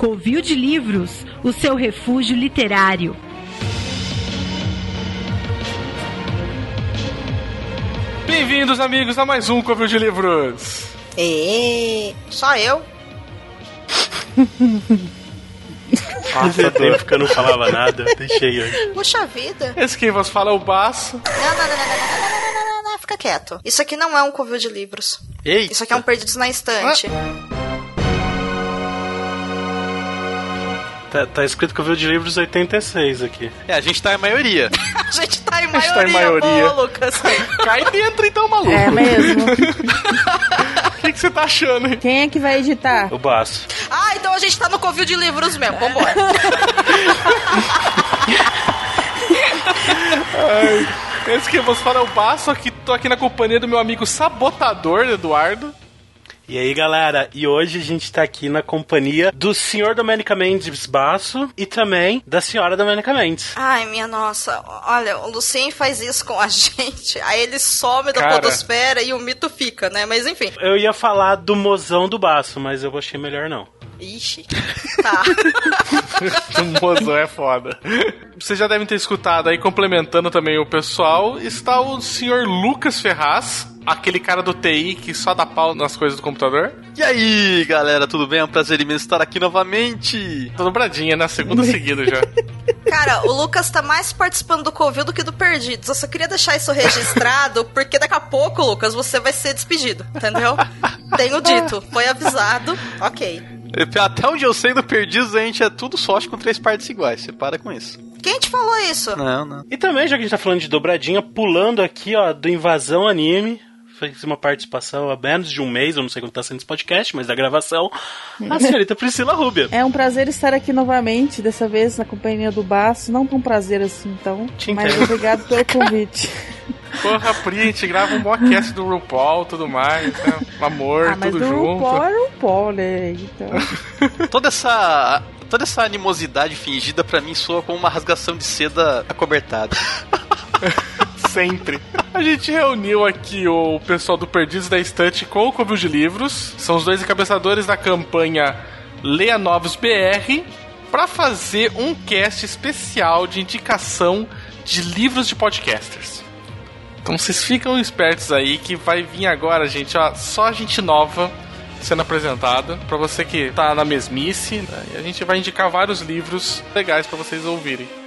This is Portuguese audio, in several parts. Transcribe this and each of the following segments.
Covil de Livros, o seu refúgio literário. Bem-vindos, amigos, a mais um Covil de Livros. E só eu? Fazia tempo que eu não falava nada, deixei hoje. Puxa vida. Esse quem vos fala é o Baço. Não, não, não, não, não, não, não, não, não, não, não, fica quieto. Isso aqui não é um covil de livros. Ei, Isso aqui é um Perdidos na Estante. Tá, tá escrito que eu vi de livros 86 aqui. É, a gente tá em maioria. A gente tá em gente maioria, tá em maioria. boa, Lucas. Cai dentro então, maluco. É mesmo. O que, que você tá achando, hein? Quem é que vai editar? O baço. Ah, então a gente tá no covil de livros mesmo. Vambora. Esse que vos fala é o Baço, aqui, tô aqui na companhia do meu amigo sabotador, Eduardo. E aí, galera, e hoje a gente tá aqui na companhia do senhor Domenica Mendes Baço e também da senhora Domenica Mendes. Ai, minha nossa. Olha, o Lucien faz isso com a gente. Aí ele some da Cara. podosfera e o mito fica, né? Mas enfim. Eu ia falar do mozão do Baço, mas eu achei melhor não. Ixi. Tá. O mozão é foda. Vocês já devem ter escutado aí, complementando também o pessoal, está o senhor Lucas Ferraz, aquele cara do TI que só dá pau nas coisas do computador. E aí, galera, tudo bem? É um prazer imenso estar aqui novamente. Tô dobradinha, né? Segunda seguida já. Cara, o Lucas tá mais participando do Covil do que do Perdidos. Eu só queria deixar isso registrado, porque daqui a pouco, Lucas, você vai ser despedido, entendeu? Tenho dito, foi avisado, ok. Até onde eu sei do Perdidos, a gente é tudo sócio com três partes iguais. Você para com isso. Quem te falou isso? Não, não. E também, já que a gente tá falando de dobradinha, pulando aqui, ó, do Invasão Anime. Fez uma participação há menos de um mês, eu não sei quando tá sendo esse podcast, mas da gravação, a senhorita Priscila Rubia. É um prazer estar aqui novamente, dessa vez na companhia do Baço. Não tão prazer assim, então. Te Mas entendo. obrigado pelo convite. Porra, Pri, a gente grava um podcast do RuPaul tudo mais, né? Amor, ah, mas tudo o junto. RuPaul é RuPaul, né? Então. Toda essa. Toda essa animosidade fingida pra mim soa como uma rasgação de seda acobertada. Sempre. A gente reuniu aqui o pessoal do Perdidos da Estante com o Covil de Livros. São os dois encabeçadores da campanha Leia Novos BR para fazer um cast especial de indicação de livros de podcasters. Então vocês ficam espertos aí que vai vir agora, gente, ó, só gente nova sendo apresentada para você que tá na mesmice, né? E a gente vai indicar vários livros legais para vocês ouvirem.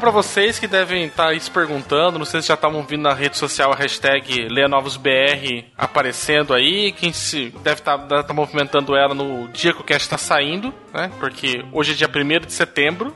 Pra vocês que devem estar aí se perguntando, não sei se já estavam vindo na rede social a hashtag LeaNovosBR aparecendo aí, quem se deve estar tá, movimentando ela no dia que o cast está saindo, né? Porque hoje é dia 1 de setembro.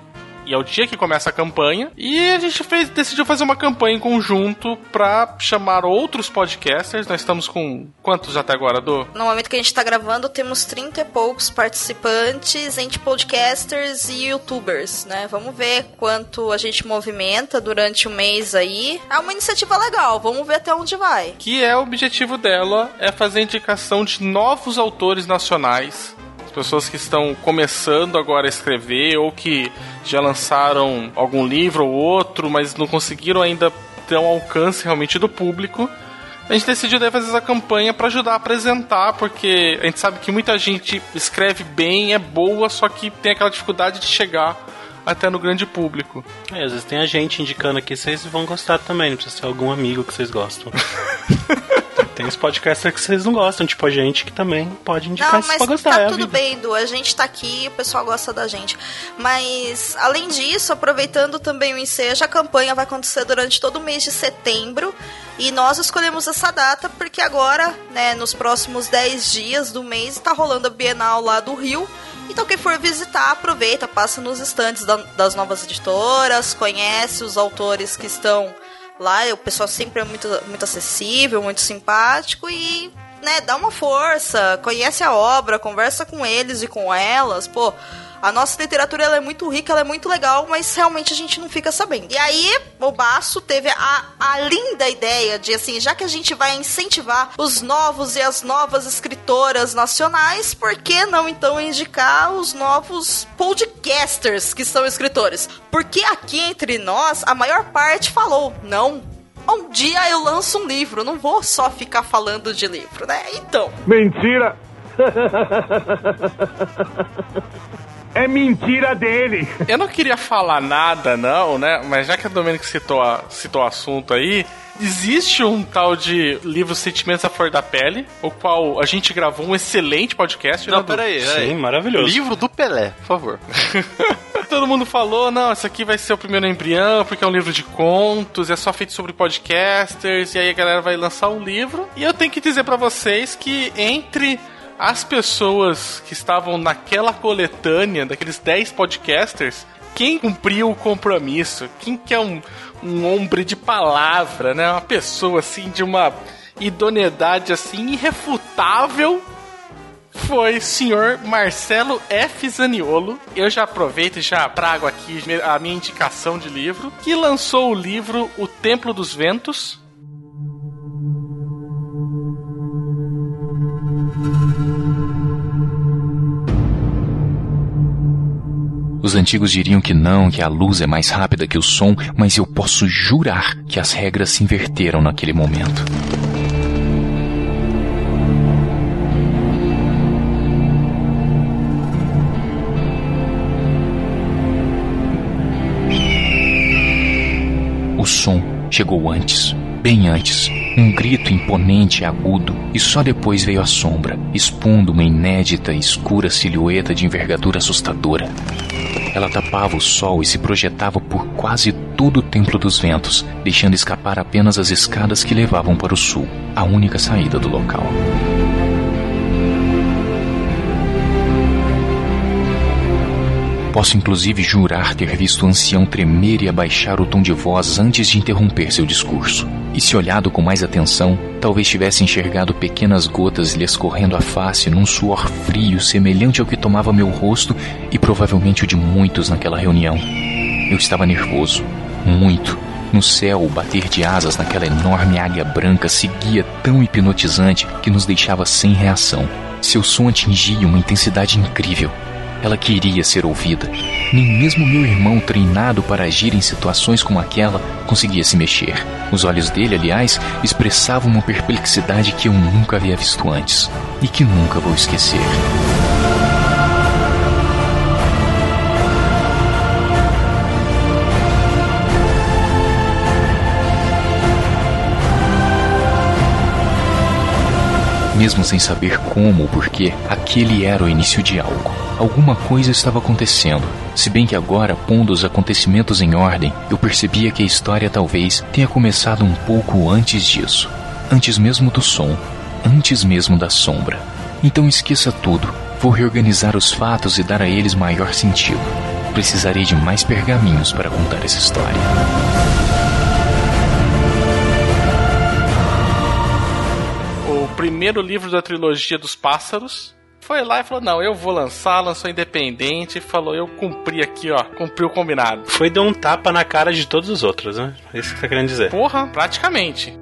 E é o dia que começa a campanha. E a gente fez, decidiu fazer uma campanha em conjunto pra chamar outros podcasters. Nós estamos com quantos até agora, Do? No momento que a gente tá gravando, temos 30 e poucos participantes entre podcasters e youtubers, né? Vamos ver quanto a gente movimenta durante o mês aí. É uma iniciativa legal, vamos ver até onde vai. que é o objetivo dela é fazer indicação de novos autores nacionais, as pessoas que estão começando agora a escrever ou que já lançaram algum livro ou outro, mas não conseguiram ainda ter um alcance realmente do público. A gente decidiu daí fazer essa campanha para ajudar a apresentar, porque a gente sabe que muita gente escreve bem, é boa, só que tem aquela dificuldade de chegar até no grande público. É, às vezes tem a gente indicando aqui, vocês vão gostar também, não precisa ser algum amigo que vocês gostam. tem os podcasters que vocês não gostam, tipo a gente que também pode indicar Não, mas pra gostar. tá é tudo vida. bem, Du. A gente tá aqui, o pessoal gosta da gente. Mas, além disso, aproveitando também o ensejo, a campanha vai acontecer durante todo o mês de setembro. E nós escolhemos essa data porque agora, né, nos próximos 10 dias do mês, tá rolando a Bienal lá do Rio. Então, quem for visitar, aproveita, passa nos estantes da- das novas editoras, conhece os autores que estão lá. O pessoal sempre é muito, muito acessível, muito simpático e né, dá uma força, conhece a obra, conversa com eles e com elas. Pô, A nossa literatura ela é muito rica, ela é muito legal, mas realmente a gente não fica sabendo. E aí, o Baço teve a, a linda ideia de, assim, já que a gente vai incentivar os novos e as novas escritoras nacionais, por que não então indicar os novos podcasters que são escritores? Porque aqui entre nós, a maior parte falou, não, um dia eu lanço um livro, não vou só ficar falando de livro, né? Então. Mentira! É mentira dele. Eu não queria falar nada, não, né? Mas já que a Domênica citou, a, citou o assunto aí, existe um tal de livro Sentimentos à Flor da Pele, o qual a gente gravou um excelente podcast. Não, né, peraí, peraí. Sim, maravilhoso. Livro do Pelé, por favor. Todo mundo falou, não, esse aqui vai ser o primeiro embrião, porque é um livro de contos, é só feito sobre podcasters, e aí a galera vai lançar um livro. E eu tenho que dizer pra vocês que entre as pessoas que estavam naquela coletânea, daqueles 10 podcasters, quem cumpriu o compromisso, quem que é um, um homem de palavra, né? Uma pessoa assim de uma idoneidade assim irrefutável foi senhor Marcelo F. Zaniolo. Eu já aproveito e já trago aqui a minha indicação de livro, que lançou o livro O Templo dos Ventos. Os antigos diriam que não, que a luz é mais rápida que o som, mas eu posso jurar que as regras se inverteram naquele momento. O som chegou antes, bem antes. Um grito imponente e agudo, e só depois veio a sombra, expondo uma inédita e escura silhueta de envergadura assustadora. Ela tapava o sol e se projetava por quase todo o Templo dos Ventos, deixando escapar apenas as escadas que levavam para o sul, a única saída do local. Posso inclusive jurar ter visto o ancião tremer e abaixar o tom de voz antes de interromper seu discurso. E se olhado com mais atenção, talvez tivesse enxergado pequenas gotas lhe escorrendo a face num suor frio semelhante ao que tomava meu rosto e provavelmente o de muitos naquela reunião. Eu estava nervoso, muito. No céu, o bater de asas naquela enorme águia branca seguia tão hipnotizante que nos deixava sem reação. Seu som atingia uma intensidade incrível. Ela queria ser ouvida. Nem mesmo meu irmão, treinado para agir em situações como aquela, conseguia se mexer. Os olhos dele, aliás, expressavam uma perplexidade que eu nunca havia visto antes e que nunca vou esquecer. Mesmo sem saber como ou porquê, aquele era o início de algo. Alguma coisa estava acontecendo. Se bem que agora, pondo os acontecimentos em ordem, eu percebia que a história talvez tenha começado um pouco antes disso. Antes mesmo do som. Antes mesmo da sombra. Então esqueça tudo. Vou reorganizar os fatos e dar a eles maior sentido. Precisarei de mais pergaminhos para contar essa história. O primeiro livro da trilogia dos pássaros. Foi lá e falou: Não, eu vou lançar, lançou independente e falou: Eu cumpri aqui, ó, cumpri o combinado. Foi dar um tapa na cara de todos os outros, né? É isso que tá querendo dizer. Porra, praticamente.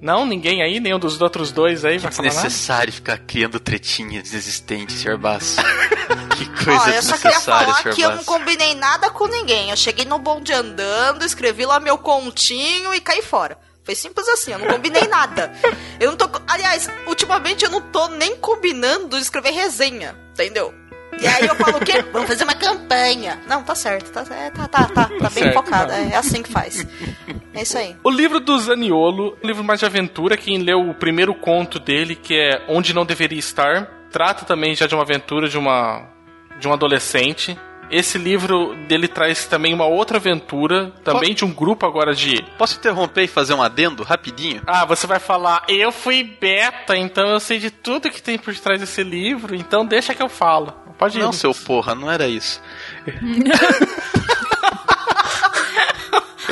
Não, ninguém aí, nenhum dos outros dois aí vai falar nada? Desnecessário ficar criando tretinhas desistentes, Sr. Bass. que coisa Ó, eu só queria falar Sr. que eu não combinei nada com ninguém. Eu cheguei no bonde andando, escrevi lá meu continho e caí fora. Foi simples assim, eu não combinei nada. Eu não tô. Aliás, ultimamente eu não tô nem combinando de escrever resenha, entendeu? E aí eu falo o quê? Vamos fazer uma campanha. Não, tá certo, tá, é, tá, tá, tá, tá bem certo, focada. não. É assim que faz. É isso aí. O livro do Zaniolo, um livro mais de aventura, quem leu o primeiro conto dele, que é Onde Não Deveria Estar, trata também já de uma aventura de uma de um adolescente. Esse livro dele traz também uma outra aventura, também de um grupo agora de. Posso interromper e fazer um adendo rapidinho? Ah, você vai falar, eu fui beta, então eu sei de tudo que tem por trás desse livro, então deixa que eu falo. Pode ir. Não, seu porra, não era isso.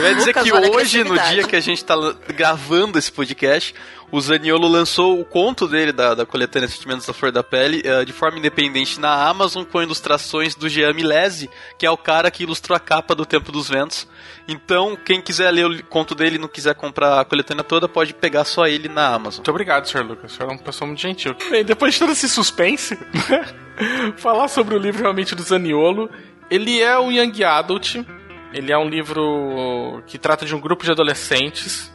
Eu ia dizer Lucas, que hoje, no dia que a gente tá gravando esse podcast, o Zaniolo lançou o conto dele da, da coletânea Sentimentos da Flor da Pele eh, de forma independente na Amazon com ilustrações do Jean Milese, que é o cara que ilustrou a capa do Tempo dos Ventos. Então, quem quiser ler o conto dele e não quiser comprar a coletânea toda, pode pegar só ele na Amazon. Muito obrigado, Sr. Lucas. O senhor é uma pessoa muito gentil. Bem, depois de todo esse suspense, falar sobre o livro realmente do Zaniolo. Ele é um Young Adult. Ele é um livro que trata de um grupo de adolescentes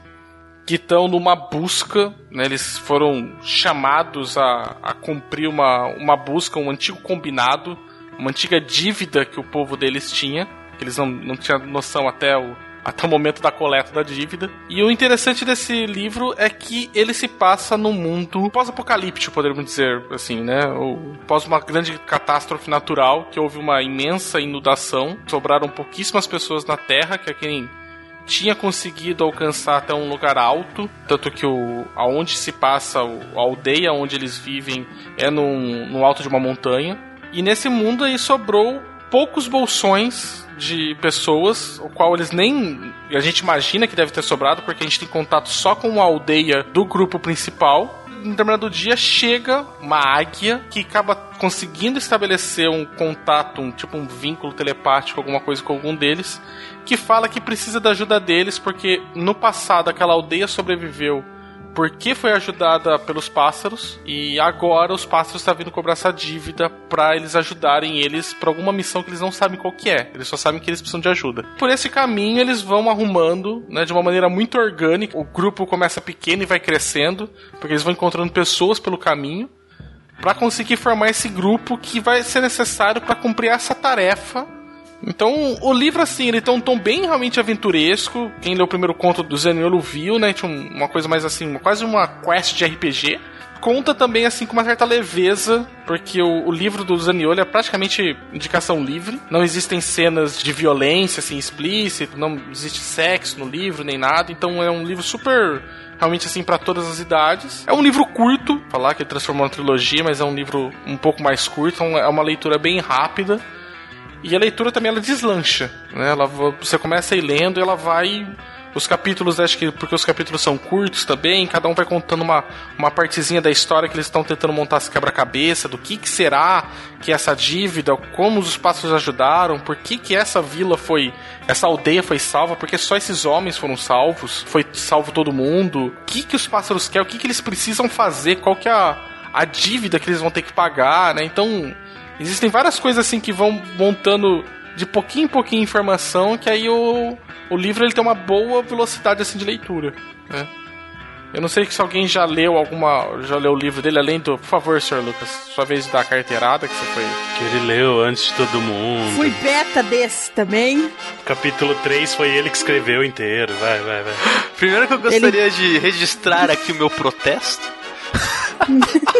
que estão numa busca, né, eles foram chamados a, a cumprir uma, uma busca, um antigo combinado, uma antiga dívida que o povo deles tinha, que eles não, não tinham noção até o, até o momento da coleta da dívida. E o interessante desse livro é que ele se passa num mundo pós-apocalíptico, poderíamos dizer assim, né? Ou pós uma grande catástrofe natural, que houve uma imensa inundação, sobraram pouquíssimas pessoas na Terra, que é quem tinha conseguido alcançar até um lugar alto, tanto que o aonde se passa a aldeia onde eles vivem é no alto de uma montanha. E nesse mundo aí sobrou poucos bolsões de pessoas, o qual eles nem a gente imagina que deve ter sobrado porque a gente tem contato só com a aldeia do grupo principal. Em determinado dia chega uma águia que acaba conseguindo estabelecer um contato, um tipo um vínculo telepático, alguma coisa com algum deles, que fala que precisa da ajuda deles porque no passado aquela aldeia sobreviveu porque foi ajudada pelos pássaros e agora os pássaros estão vindo cobrar essa dívida para eles ajudarem eles para alguma missão que eles não sabem qual que é. Eles só sabem que eles precisam de ajuda. Por esse caminho eles vão arrumando, né, de uma maneira muito orgânica. O grupo começa pequeno e vai crescendo, porque eles vão encontrando pessoas pelo caminho para conseguir formar esse grupo que vai ser necessário para cumprir essa tarefa então, o livro, assim, ele tem um tom bem realmente aventuresco. Quem leu o primeiro conto do Zaniolo viu, né? Tinha um- uma coisa mais assim, quase uma quest de RPG. Conta também, assim, com uma certa leveza, porque o, o livro do Zaniolo é praticamente indicação livre. Não existem cenas de violência, assim, explícita, não existe sexo no livro, nem nada. Então, é um livro super realmente assim para todas as idades. É um livro curto, falar que ele transformou em trilogia, mas é um livro um pouco mais curto, então é uma leitura bem rápida. E a leitura também ela deslancha, né? Ela, você começa a ir lendo e ela vai os capítulos, acho que porque os capítulos são curtos também, cada um vai contando uma, uma partezinha da história que eles estão tentando montar esse quebra-cabeça, do que, que será que é essa dívida, como os pássaros ajudaram, por que, que essa vila foi, essa aldeia foi salva, porque só esses homens foram salvos, foi salvo todo mundo, o que, que os pássaros querem, o que, que eles precisam fazer, qual que é a, a dívida que eles vão ter que pagar, né? Então, existem várias coisas assim que vão montando de pouquinho em pouquinho informação, que aí o, o livro ele tem uma boa velocidade assim de leitura, né? Eu não sei se alguém já leu alguma, já leu o livro dele além do, por favor, Sr. Lucas, sua vez da carteirada que você foi. Que ele leu antes de todo mundo. Fui beta desse também. Capítulo 3 foi ele que escreveu inteiro. Vai, vai, vai. Primeiro que eu gostaria de registrar aqui o meu protesto.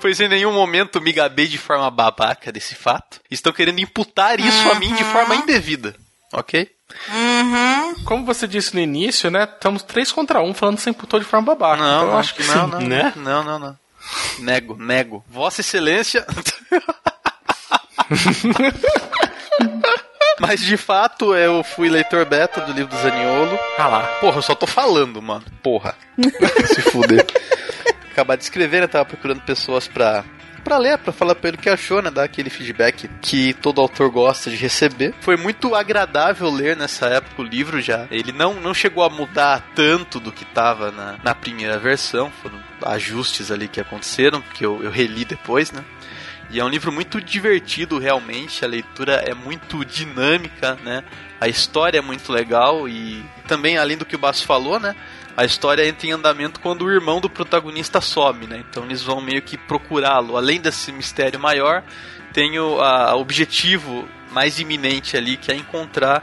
pois em nenhum momento me gabei de forma babaca desse fato. Estão querendo imputar isso a mim de forma indevida. Ok? Como você disse no início, né? Estamos três contra um falando que você imputou de forma babaca. Não, então eu acho que não, sim. não, né? não, não, não. Nego, nego. Vossa Excelência. Mas de fato eu fui leitor beta do livro do Zaniolo. Ah lá. Porra, eu só tô falando, mano. Porra. Se fuder. Acabar de escrever, né? Tava procurando pessoas pra, pra ler, pra falar pra ele o que achou, né? Dar aquele feedback que todo autor gosta de receber. Foi muito agradável ler nessa época o livro já. Ele não, não chegou a mudar tanto do que tava na, na primeira versão. Foram ajustes ali que aconteceram, que eu, eu reli depois, né? E é um livro muito divertido, realmente. A leitura é muito dinâmica, né? A história é muito legal e também, além do que o Basso falou, né? A história entra em andamento quando o irmão do protagonista some, né? Então eles vão meio que procurá-lo. Além desse mistério maior, tem o a- objetivo mais iminente ali, que é encontrar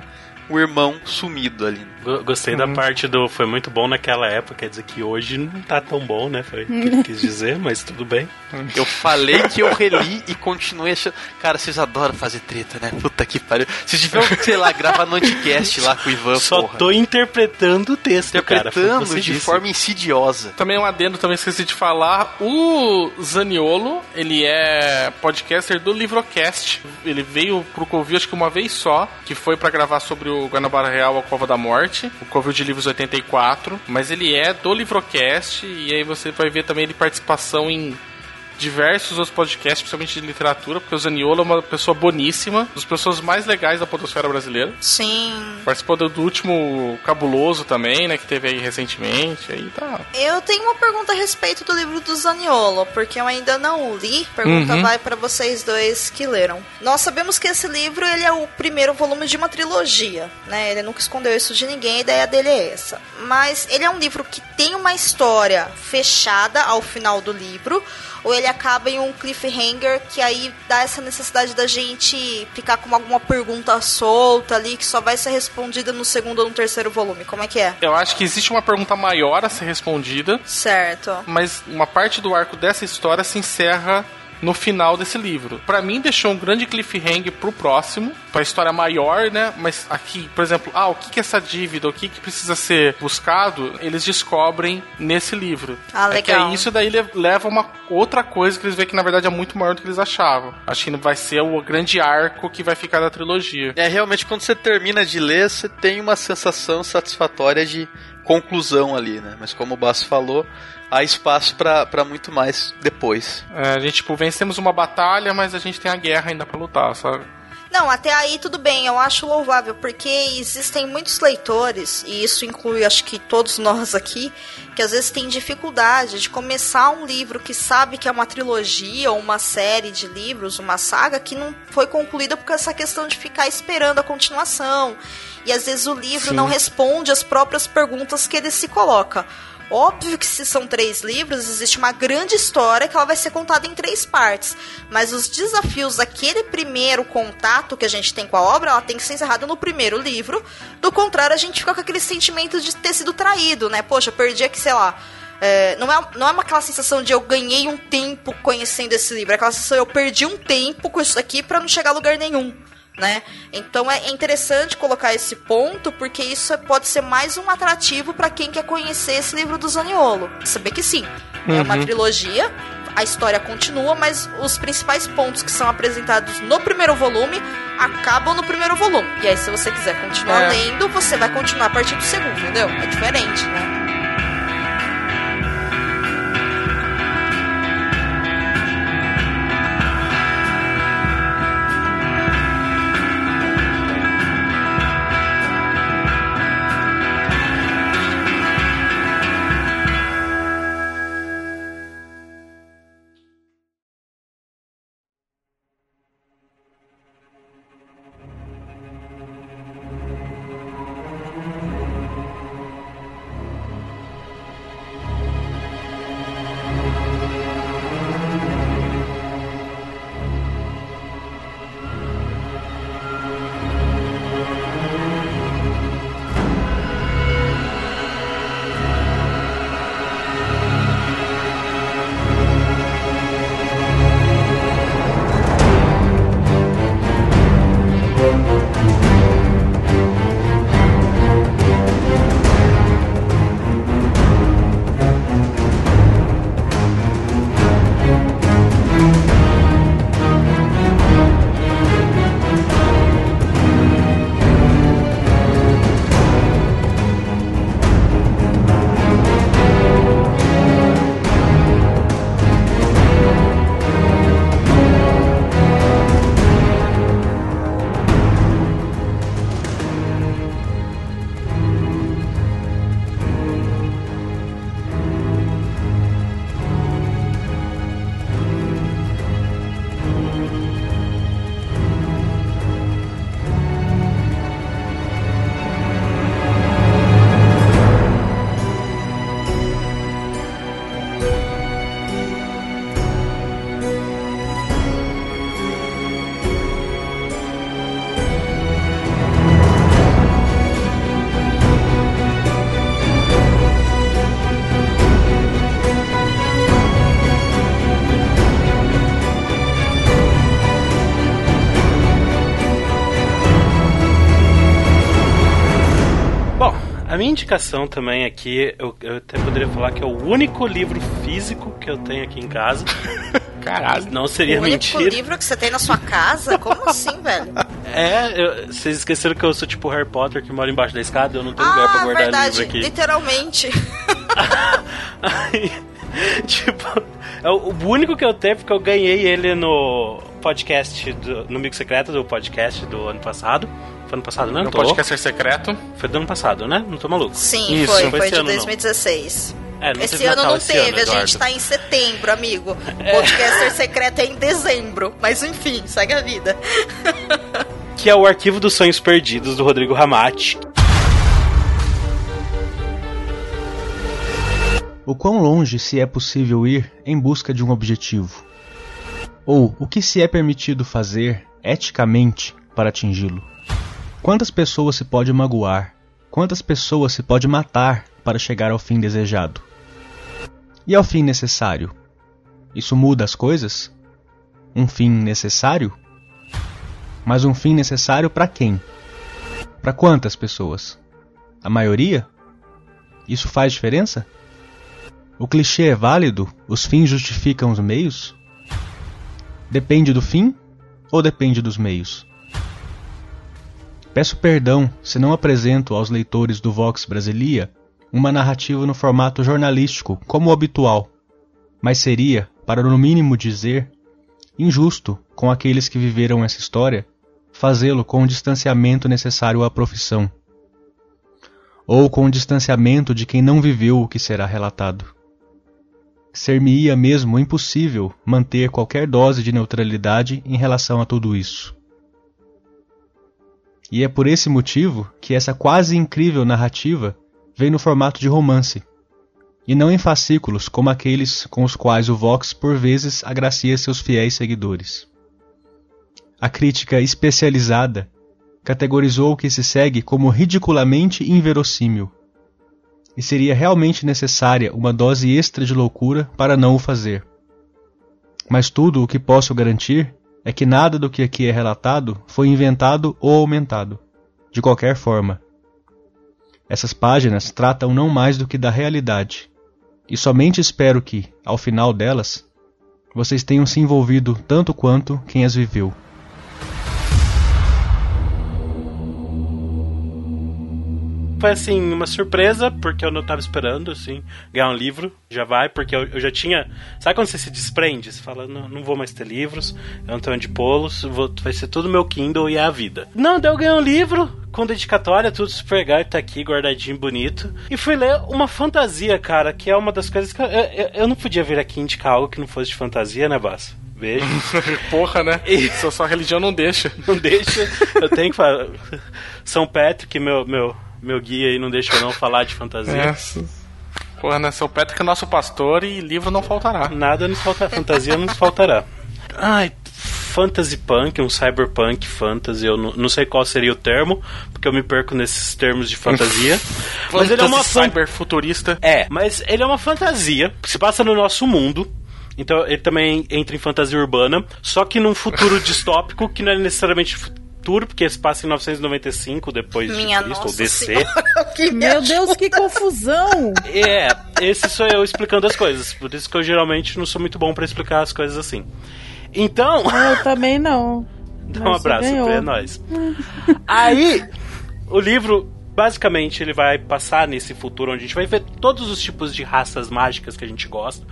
o irmão sumido ali. Go- Gostei da parte do foi muito bom naquela época, quer dizer que hoje não tá tão bom, né? Foi o que ele quis dizer, mas tudo bem. Eu falei que eu reli e continuei achando. Cara, vocês adoram fazer treta, né? Puta que pariu. Vocês deviam, sei lá, gravar no anticast lá com o Ivan, Só porra. tô interpretando o texto, cara. Interpretando você de disse. forma insidiosa. Também um adendo, também esqueci de falar. O Zaniolo, ele é podcaster do Livrocast. Ele veio pro Covil acho que uma vez só, que foi pra gravar sobre o Guanabara Real, A Cova da Morte, o Covil de Livros 84, mas ele é do Livrocast, e aí você vai ver também ele participação em diversos outros podcasts, principalmente de literatura, porque o Zaniolo é uma pessoa boníssima, uma das pessoas mais legais da podosfera brasileira. Sim. Participou do, do último Cabuloso também, né, que teve aí recentemente, aí tá... Eu tenho uma pergunta a respeito do livro do Zaniolo, porque eu ainda não o li. Pergunta Uhum. vai pra vocês dois que leram. Nós sabemos que esse livro ele é o primeiro volume de uma trilogia, né? Ele nunca escondeu isso de ninguém, a ideia dele é essa. Mas ele é um livro que tem uma história fechada ao final do livro, ou ele acaba em um cliffhanger que aí dá essa necessidade da gente ficar com alguma pergunta solta ali que só vai ser respondida no segundo ou no terceiro volume. Como é que é? Eu acho que existe uma pergunta maior a ser respondida, Certo. mas uma parte do arco dessa história se encerra no final desse livro. Pra mim deixou um grande cliffhanger pro próximo, pra história maior, né? Mas aqui, por exemplo, ah, o que que é essa dívida, o que que precisa ser buscado, eles descobrem nesse livro. Ah, É que legal. aí isso daí le- leva a uma outra coisa que eles veem que na verdade é muito maior do que eles achavam. Acho que vai ser o grande arco que vai ficar da trilogia. É, realmente, quando você termina de ler, você tem uma sensação satisfatória de conclusão ali, né? Mas como o Basso falou, há espaço pra pra muito mais depois. É, a gente, tipo, vencemos uma batalha, mas a gente tem a guerra ainda pra lutar, sabe? Não, até aí tudo bem, eu acho louvável, porque existem muitos leitores, e isso inclui acho que todos nós aqui, que às vezes têm dificuldade de começar um livro que sabe que é uma trilogia ou uma série de livros, uma saga que não foi concluída por essa questão de ficar esperando a continuação. E às vezes o livro Sim. não responde as próprias perguntas que ele se coloca. Óbvio que se são três livros, existe uma grande história que ela vai ser contada em três partes. Mas os desafios daquele primeiro contato que a gente tem com a obra, ela tem que ser encerrada no primeiro livro. Do contrário, a gente fica com aquele sentimento de ter sido traído, né? Poxa, perdi aqui, sei lá. é, não, é, não é uma aquela sensação de eu ganhei um tempo conhecendo esse livro. É aquela sensação eu perdi um tempo com isso aqui pra não chegar a lugar nenhum né? Então é interessante colocar esse ponto porque isso é- pode ser mais um atrativo para quem quer conhecer esse livro do Zaniolo. Saber que sim, é uma Uhum. trilogia, a história continua, mas os principais pontos que são apresentados no primeiro volume acabam no primeiro volume. E aí se você quiser continuar É. lendo, você vai continuar a partir do segundo, entendeu? É diferente, né? A minha indicação também aqui, eu, eu até poderia falar que é o único livro físico que eu tenho aqui em casa. Caralho. Não seria o único mentira. livro que você tem na sua casa? Como assim, velho? É, eu- vocês esqueceram que eu sou tipo Harry Potter que mora embaixo da escada, eu não tenho lugar pra Ah, guardar verdade, livro aqui. literalmente. Aí, tipo, é o, o único que eu tenho é porque eu ganhei ele no podcast, do, no Amigo Secreto do podcast do ano passado. Foi ano passado, né? No Não tô louco? podcast secreto. Foi do ano passado, né? Não tô maluco. Sim, Isso, foi, não foi foi de ano, não. 2016. É, não esse ano Natal não esse teve, ano, a gente tá em setembro, amigo. O podcaster secreto é em dezembro. Mas enfim, segue a vida. Que é o Arquivo dos Sonhos Perdidos do Rodrigo Ramati. O quão longe se é possível ir em busca de um objetivo? Ou o que se é permitido fazer eticamente para atingi-lo? Quantas pessoas se pode magoar? Quantas pessoas se pode matar para chegar ao fim desejado? E ao fim necessário? Isso muda as coisas? Um fim necessário? Mas um fim necessário para quem? Para quantas pessoas? A maioria? Isso faz diferença? O clichê é válido? Os fins justificam os meios? Depende do fim ou depende dos meios? Peço perdão se não apresento aos leitores do Vox Brasilia uma narrativa no formato jornalístico como o habitual, mas seria, para no mínimo dizer, injusto com aqueles que viveram essa história fazê-lo com o distanciamento necessário à profissão, ou com o distanciamento de quem não viveu o que será relatado ser-me-ia mesmo impossível manter qualquer dose de neutralidade em relação a tudo isso. E é por esse motivo que essa quase incrível narrativa vem no formato de romance, e não em fascículos como aqueles com os quais o Vox por vezes agracia seus fiéis seguidores. A crítica especializada categorizou o que se segue como ridiculamente inverossímil e seria realmente necessária uma dose extra de loucura para não o fazer. Mas tudo o que posso garantir é que nada do que aqui é relatado foi inventado ou aumentado, de qualquer forma. Essas páginas tratam não mais do que da realidade, e somente espero que, ao final delas, vocês tenham se envolvido tanto quanto quem as viveu. Foi assim, uma surpresa, porque eu não tava esperando, assim, ganhar um livro. Já vai, porque eu, eu já tinha. Sabe quando você se desprende? Você fala, não, não vou mais ter livros, eu não tenho onde pô-los, vai ser tudo meu Kindle e é a vida. Não, daí eu ganhei um livro com dedicatória, tudo super legal, tá aqui guardadinho, bonito. E fui ler uma fantasia, cara, que é uma das coisas que eu, eu, eu não podia vir aqui indicar algo que não fosse de fantasia, né, Basso? Beijo. Porra, né? E- Só sua religião não deixa. Não deixa. Eu tenho que falar. São Patrick, meu, meu, meu guia aí, não deixa eu não falar de fantasia. É. Porra, né? São Patrick é nosso pastor e livro não faltará. Nada nos faltará. Fantasia não nos faltará. Ai, fantasy punk, um cyberpunk fantasy, eu não, não sei qual seria o termo, porque eu me perco nesses termos de fantasia. mas ele é uma fan- cyber futurista. É, mas ele é uma fantasia que se passa no nosso mundo. Então ele também entra em fantasia urbana, só que num futuro distópico que não é necessariamente futuro, porque se passa em 995 depois Minha de Cristo, ou DC. senhora, que me Meu Deus, que confusão! É, esse sou eu explicando as coisas. Por isso que eu geralmente não sou muito bom pra explicar as coisas assim. Então, Eu também não. dá um abraço, ganhou. é nóis. Aí, o livro, basicamente, ele vai passar nesse futuro onde a gente vai ver todos os tipos de raças mágicas que a gente gosta.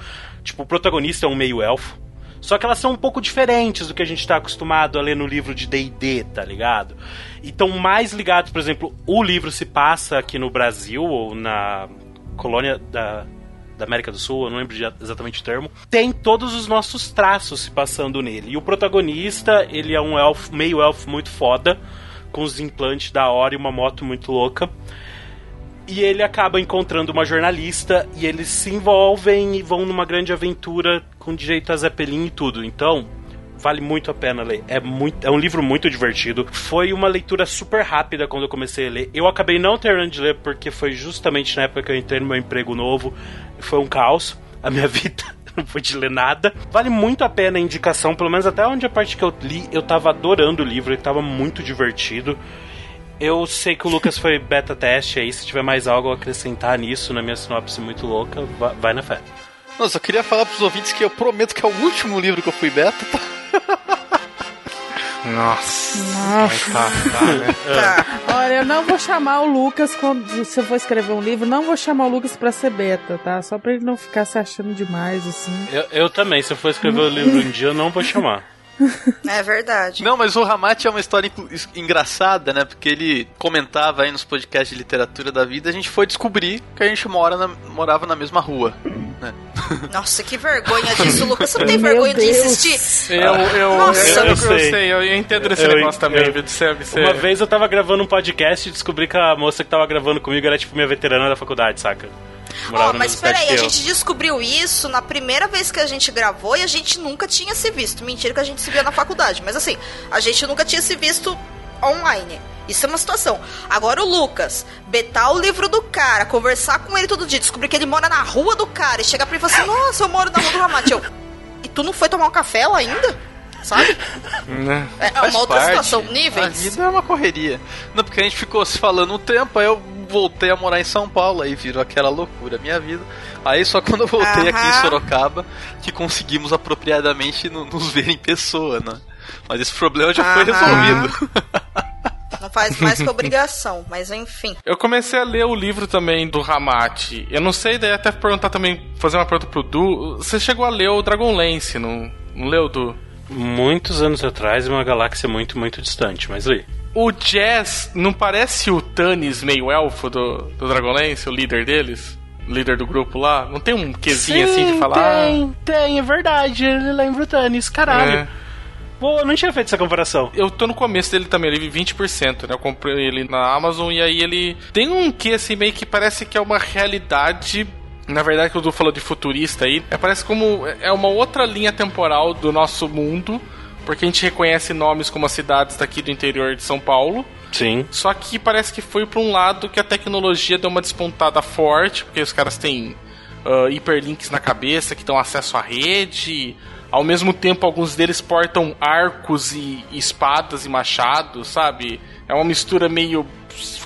Tipo, o protagonista é um meio-elfo. Só que elas são um pouco diferentes do que a gente tá acostumado a ler no livro de D&D, tá ligado? E estão mais ligados, por exemplo, o livro se passa aqui no Brasil ou na colônia da, da América do Sul, eu não lembro exatamente o termo, tem todos os nossos traços se passando nele. E o protagonista, ele é um elfo, meio elfo muito foda, com os implantes da hora e uma moto muito louca. E ele acaba encontrando uma jornalista e eles se envolvem e vão numa grande aventura com direito a Zeppelin e tudo. Então, vale muito a pena ler. É, muito, é um livro muito divertido. Foi uma leitura super rápida quando eu comecei a ler. Eu acabei não terminando de ler porque foi justamente na época que eu entrei no meu emprego novo. Foi um caos a minha vida. Não foi de ler nada. Vale muito a pena a indicação, pelo menos até onde a parte que eu li, eu tava adorando o livro, ele tava muito divertido. Eu sei que o Lucas foi beta teste aí, se tiver mais algo a acrescentar nisso, na minha sinopse muito louca, va- vai na fé. Não, só queria falar pros ouvintes que eu prometo que é o último livro que eu fui beta, tá? Nossa. Nossa. Tá, tá, né? Tá. Olha, eu não vou chamar o Lucas quando se eu for escrever um livro, não vou chamar o Lucas pra ser beta, tá? Só pra ele não ficar se achando demais, assim. Eu, eu também, se eu for escrever o livro um dia, eu não vou chamar. É verdade. Não, mas o Ramate é uma história engraçada, né? Porque ele comentava aí nos podcasts de literatura da vida, a gente foi descobrir que a gente mora na- morava na mesma rua. Nossa, que vergonha disso, Lucas. Você não tem Meu vergonha de insistir? Eu, eu, Nossa. eu, eu, Eu sei. sei. eu, entendo esse Eu- negócio também, eu- viu? De ser, de ser- Uma vez eu tava gravando um podcast e descobri que a moça que tava gravando comigo era tipo minha veterana da faculdade, saca? Ó, na mas peraí, a gente descobriu isso na primeira vez que a gente gravou e a gente nunca tinha se visto. Mentira que a gente se via na faculdade, mas assim, a gente nunca tinha se visto online. Isso é uma situação. Agora o Lucas, betar o livro do cara, conversar com ele todo dia, descobrir que ele mora na rua do cara e chegar pra ele e falar assim: Nossa, eu moro na rua do Ramate. Eu, e tu não foi tomar um café lá ainda? Sabe? né? É Faz uma outra parte. situação. A Níveis. vida é uma correria. Não, porque a gente ficou se falando um tempo, aí eu voltei a morar em São Paulo, aí virou aquela loucura, minha vida. Aí só quando eu voltei aqui em. Sorocaba que conseguimos apropriadamente no- nos ver em pessoa, né? Mas esse problema já foi resolvido. Não faz mais que obrigação, mas enfim. Eu comecei a ler o livro também do Ramate. Eu não sei, daí até perguntar também, fazer uma pergunta pro Du. Você chegou a ler o Dragonlance, não, não leu, Du? Muitos anos atrás, em uma galáxia muito, muito distante, mas li. O Jazz não parece o Tannis meio elfo do, do Dragonlance, o líder deles? O líder do grupo lá? Não tem um quezinho assim de falar? Tem, tem, é verdade. Ele lembra o Tannis, caralho. É. Pô, eu não tinha feito essa comparação. Eu tô no começo dele também, ele vive 20%, né? Eu comprei ele na Amazon e aí ele tem um que assim meio que parece que é uma realidade. Na verdade, que o Du falou de futurista aí, é, parece como é uma outra linha temporal do nosso mundo, porque a gente reconhece nomes como as cidades daqui do interior de São Paulo. Sim. Só que parece que foi pra um lado que a tecnologia deu uma despontada forte, porque os caras têm ah, hiperlinks na cabeça que dão acesso à rede. Ao mesmo tempo, alguns deles portam arcos e espadas e machados, sabe? É uma mistura meio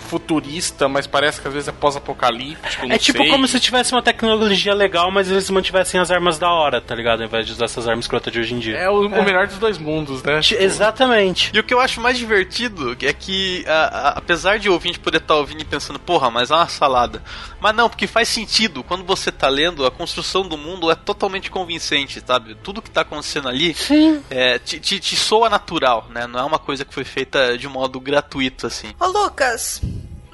futurista, mas parece que às vezes é pós-apocalíptico. É tipo sei. como se tivesse uma tecnologia legal, mas eles mantivessem as armas da hora, tá ligado? Ao invés de usar essas armas crotas de hoje em dia. É o, o melhor dos dois mundos, né? Ti- Exatamente. E o que eu acho mais divertido é que, a- a- apesar de o ouvinte poder estar ouvindo e pensando, porra, mas é uma salada. Mas não, porque faz sentido. Quando você tá lendo, a construção do mundo é totalmente convincente, sabe? Tudo que tá acontecendo ali Sim. é, te, te, te soa natural, né? Não é uma coisa que foi feita de modo gratuito, assim. Ô Lucas,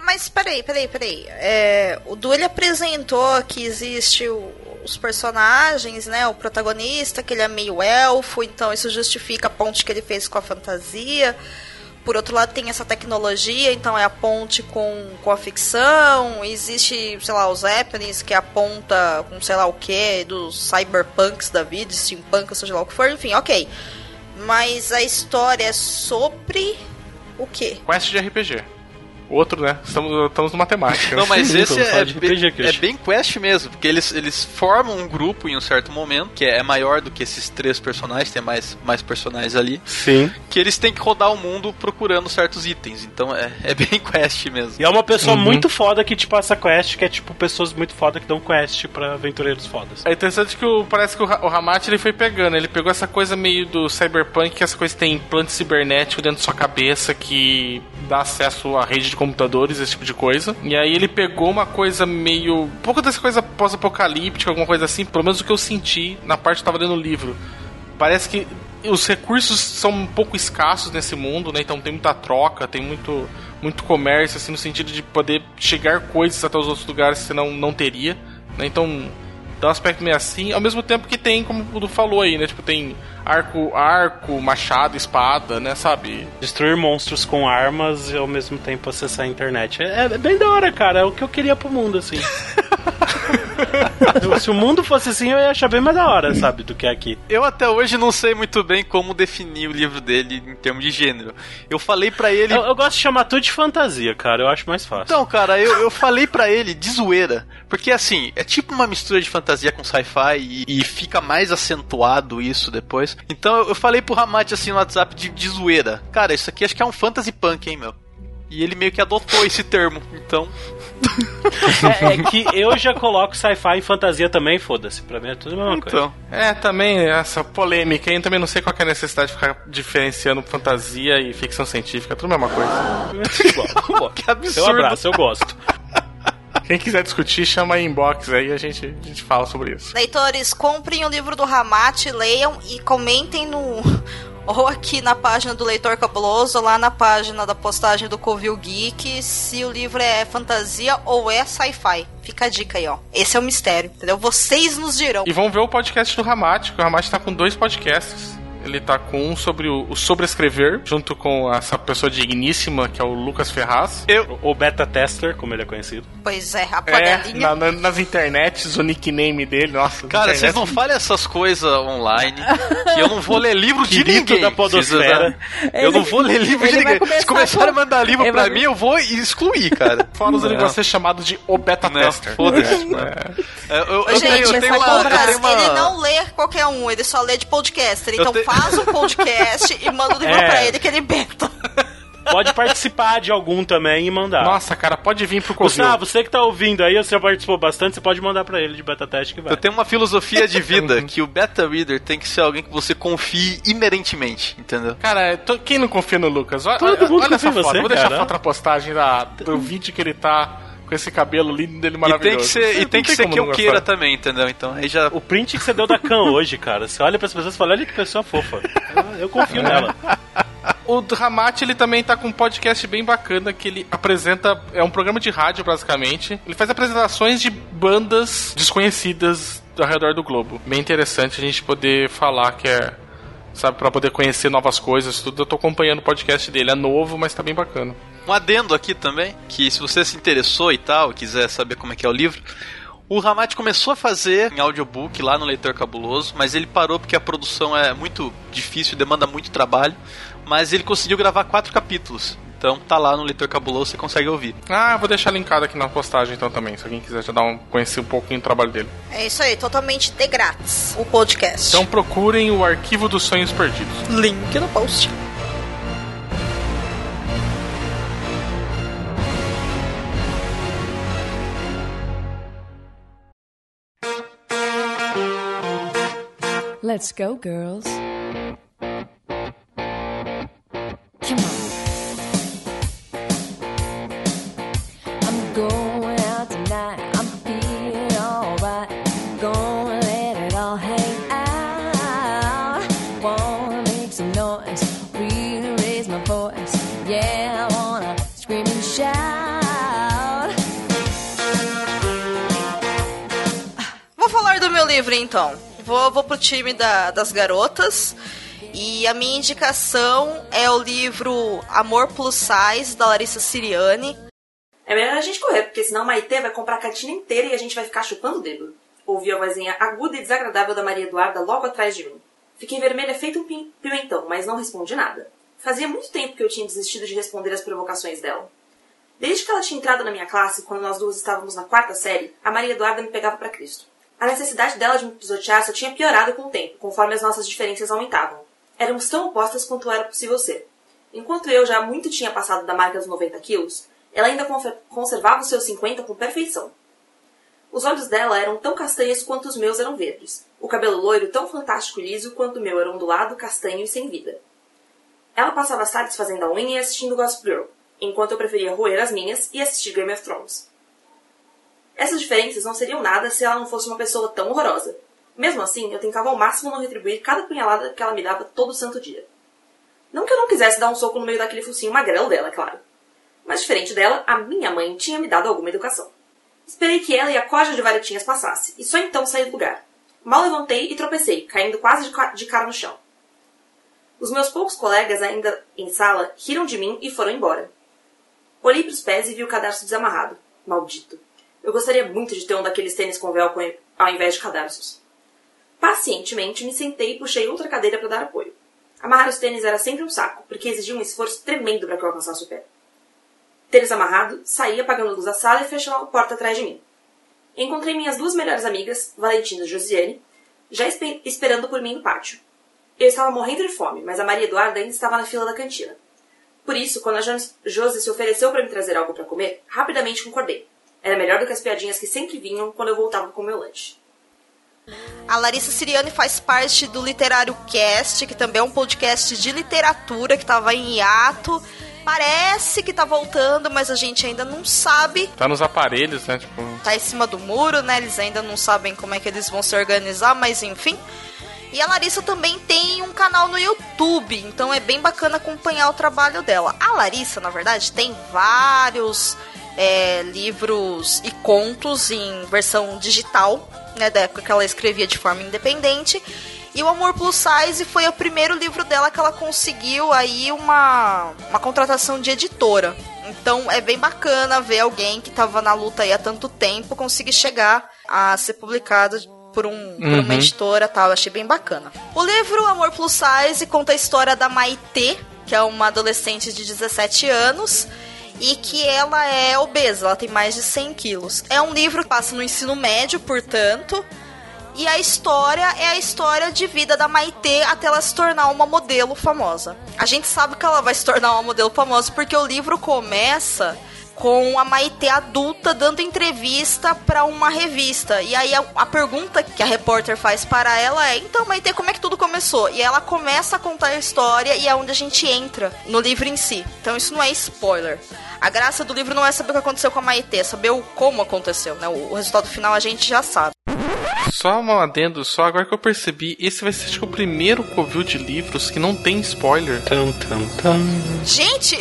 mas peraí, peraí, peraí. É, o Du ele apresentou que existe o- os personagens, né? O protagonista, que ele é meio elfo, então isso justifica a ponte que ele fez com a fantasia. Por outro lado, tem essa tecnologia, então é a ponte com, com a ficção. Existe, sei lá, os Zeppelins, que é a ponta com sei lá o que, dos cyberpunks da vida, steampunk, seja lá o que for, enfim, ok. Mas a história é sobre o quê? Quest de RPG. Outro, né? Estamos, estamos no matemática. Não, mas Sim, esse é, de bem, é bem quest mesmo, porque eles, eles formam um grupo em um certo momento, que é maior do que esses três personagens, tem mais, mais personagens ali, Sim. que eles têm que rodar o mundo procurando certos itens. Então é, é bem quest mesmo. E é uma pessoa Uhum. muito foda que te passa quest, que é tipo pessoas muito foda que dão quest pra aventureiros fodas. É interessante que o, parece que o, o ele foi pegando, ele pegou essa coisa meio do cyberpunk, que essa coisa tem implante cibernético dentro da sua cabeça que dá acesso à rede de computadores, esse tipo de coisa. E aí ele pegou uma coisa meio. um pouco dessa coisa pós-apocalíptica, alguma coisa assim, pelo menos o que eu senti na parte que eu tava lendo o livro. Parece que os recursos são um pouco escassos nesse mundo, né? Então tem muita troca, tem muito, muito comércio, assim, no sentido de poder chegar coisas até os outros lugares que você não, não teria, né? Então dá um aspecto meio assim, ao mesmo tempo que tem, como o Du falou aí, né? Tipo, tem arco, arco, machado, espada, né? Sabe? Destruir monstros com armas e ao mesmo tempo acessar a internet. É, é bem da hora, cara. É o que eu queria pro mundo, assim. Se o mundo fosse assim, eu ia achar bem mais da hora, sabe, do que aqui. Eu até hoje não sei muito bem como definir o livro dele em termos de gênero. Eu falei pra ele. Eu, eu gosto de chamar tudo de fantasia, cara. Eu acho mais fácil. Então, cara, eu, eu falei pra ele de zoeira. Porque assim, é tipo uma mistura de fantasia com sci-fi e, e fica mais acentuado isso depois. Então eu, falei pro Ramate assim no WhatsApp de, de zoeira. Cara, isso aqui acho que é um fantasy punk, hein, meu. e ele meio que adotou esse termo. Então, É, é que eu já coloco sci-fi e fantasia também, foda-se. Pra mim é tudo a mesma coisa. então. É, também essa polêmica aí, eu também não sei qual que é a necessidade de ficar diferenciando fantasia e ficção científica, tudo a mesma coisa. Igual. Que Seu absurdo. abraço, eu gosto. Quem quiser discutir, chama aí inbox aí a gente, a gente fala sobre isso. Leitores, comprem o livro do Ramate, leiam e comentem no. Ou aqui na página do Leitor Cabuloso, ou lá na página da postagem do Covil Geek, se o livro é fantasia ou é sci-fi. Fica a dica aí, ó. Esse é o mistério, entendeu? Vocês nos dirão. E vão ver o podcast do Ramate, que o Ramate tá com dois podcasts. Ele tá com um sobre o, o sobrescrever, junto com essa pessoa digníssima, que é o Lucas Ferraz. Eu, o beta tester, como ele é conhecido. Pois é, a É, na- na- nas internets, o nickname dele, nossa. Cara, vocês não falem essas coisas online, que eu não vou ler livro de ninguém. da podosfera. Vocês- Eu não vou ler livro de Ele ninguém. Se começar começarem a mandar livro ele pra vai- mim, eu vou excluir, cara. Fora ele vai ser chamado de o beta Não, tester. foda-se. É. É, Eu, eu, eu tenho, eu tenho o uma, eu tenho uma- ele não lê qualquer um, ele só lê de podcaster. Então te- faz um podcast e manda o livro É. pra ele que ele beta. Pode participar de algum também e mandar. Nossa, cara, pode vir pro Covil. Gustavo, você que tá ouvindo aí, você já participou bastante, você pode mandar pra ele de beta teste que vai. Eu tenho uma filosofia de vida que o beta reader tem que ser alguém que você confie inerentemente, entendeu? Cara, to- quem não confia no Lucas? Olha, Todo mundo olha confia essa em foto. você, Vou deixar cara. a foto na postagem da, do vídeo que ele tá com esse cabelo lindo dele E maravilhoso. tem que ser, e tem que ser que eu queira gostar. também, entendeu? Então aí já. O print que você deu da Khan hoje, cara, você olha pras pessoas e fala, olha que pessoa fofa. Eu, eu confio nela. O Ramate, ele também tá com um podcast bem bacana que ele apresenta. É um programa de rádio, basicamente. Ele faz apresentações de bandas desconhecidas ao redor do globo. Bem interessante a gente poder falar que é. Sabe, pra poder conhecer novas coisas, tudo. Eu tô acompanhando o podcast dele. É novo, mas tá bem bacana. Um adendo aqui também, que se você se interessou e tal, quiser saber como é que é o livro, o Ramate começou a fazer em audiobook lá no Leitor Cabuloso, mas ele parou porque a produção é muito difícil, demanda muito trabalho, mas ele conseguiu gravar quatro capítulos. Então tá lá no Leitor Cabuloso, você consegue ouvir. Ah, vou deixar linkado aqui na postagem então também, se alguém quiser já dar um, conhecer um pouquinho do trabalho dele. É isso aí, totalmente de grátis. O podcast. Então procurem o Arquivo dos Sonhos Perdidos. link no post. Let's go, girls. Come on. I'm going out tonight. I'm feeling alright. Gonna let it all hang out. Wanna make some noise. Really raise my voice. Yeah, I wanna scream and shout. Vou falar do meu livro então. Vou, vou pro time da- das garotas. E a minha indicação é o livro Amor Plus Size, da Larissa Siriani. É melhor a gente correr, porque senão a Maitê vai comprar a cantina inteira e a gente vai ficar chupando o dedo. Ouvi a vozinha aguda e desagradável da Maria Eduarda logo atrás de mim. Fiquei vermelha feito um pi- pimentão, mas não respondi nada. Fazia muito tempo que eu tinha desistido de responder às provocações dela. Desde que ela tinha entrado na minha classe, quando nós duas estávamos na quarta série, a Maria Eduarda me pegava para Cristo. A necessidade dela de me pisotear só tinha piorado com o tempo, conforme as nossas diferenças aumentavam. Éramos tão opostas quanto era possível ser. Enquanto eu já muito tinha passado da marca dos 90 quilos, ela ainda conservava os seus 50 com perfeição. Os olhos dela eram tão castanhos quanto os meus eram verdes. O cabelo loiro tão fantástico e liso quanto o meu era ondulado, castanho e sem vida. Ela passava as tardes fazendo a unha e assistindo Gossip Girl, enquanto eu preferia roer as minhas e assistir Game of Thrones. Essas diferenças não seriam nada se ela não fosse uma pessoa tão horrorosa. Mesmo assim, eu tentava ao máximo não retribuir cada punhalada que ela me dava todo santo dia. Não que eu não quisesse dar um soco no meio daquele focinho magrelo dela, claro. Mas diferente dela, a minha mãe tinha me dado alguma educação. Esperei que ela e a coja de varetinhas passasse, e só então saí do lugar. Mal levantei e tropecei, caindo quase de ca- de cara no chão. Os meus poucos colegas ainda em sala riram de mim e foram embora. Olhei para os pés e vi o cadarço desamarrado. Maldito. Eu gostaria muito de ter um daqueles tênis com velcro ao invés de cadarços. Pacientemente me sentei e puxei outra cadeira para dar apoio. Amarrar os tênis era sempre um saco, porque exigia um esforço tremendo para que eu alcançasse o pé. Tênis amarrado, saí apagando a luz da sala e fechando a porta atrás de mim. Encontrei minhas duas melhores amigas, Valentina e Josiane, já espe- esperando por mim no pátio. Eu estava morrendo de fome, mas a Maria Eduarda ainda estava na fila da cantina. Por isso, quando a Jos- Josi se ofereceu para me trazer algo para comer, rapidamente concordei. Era melhor do que as piadinhas que sempre vinham quando eu voltava com o meu lanche. A Larissa Siriani faz parte do Literário Cast, que também é um podcast de literatura que estava em hiato. Parece que tá voltando, mas a gente ainda não sabe. Tá nos aparelhos, né? Tipo. Tá em cima do muro, né? Eles ainda não sabem como é que eles vão se organizar, mas enfim. E a Larissa também tem um canal no YouTube, então é bem bacana acompanhar o trabalho dela. A Larissa, na verdade, tem vários é, livros e contos em versão digital, né, da época que ela escrevia de forma independente. E o Amor Plus Size foi o primeiro livro dela que ela conseguiu aí uma, uma contratação de editora. Então é bem bacana ver alguém que estava na luta aí há tanto tempo conseguir chegar a ser publicado por, um, por Uhum. uma editora tal. Eu achei bem bacana. O livro Amor Plus Size conta a história da Maitê, que é uma adolescente de 17 anos e que ela é obesa, ela tem mais de 100 quilos. É um livro que passa no ensino médio, portanto, e a história é a história de vida da Maitê até ela se tornar uma modelo famosa. A gente sabe que ela vai se tornar uma modelo famosa porque o livro começa com a Maitê adulta dando entrevista para uma revista. E aí a, a pergunta que a repórter faz para ela é: "Então, Maitê, como é que tudo começou?" E ela começa a contar a história e é onde a gente entra no livro em si. Então isso não é spoiler. A graça do livro não é saber o que aconteceu com a Maitê, é saber o como aconteceu, né? O, o resultado final a gente já sabe. Só um adendo, só agora que eu percebi, esse vai ser que, o primeiro covil de livros que não tem spoiler. Tum, tum, tum. Gente,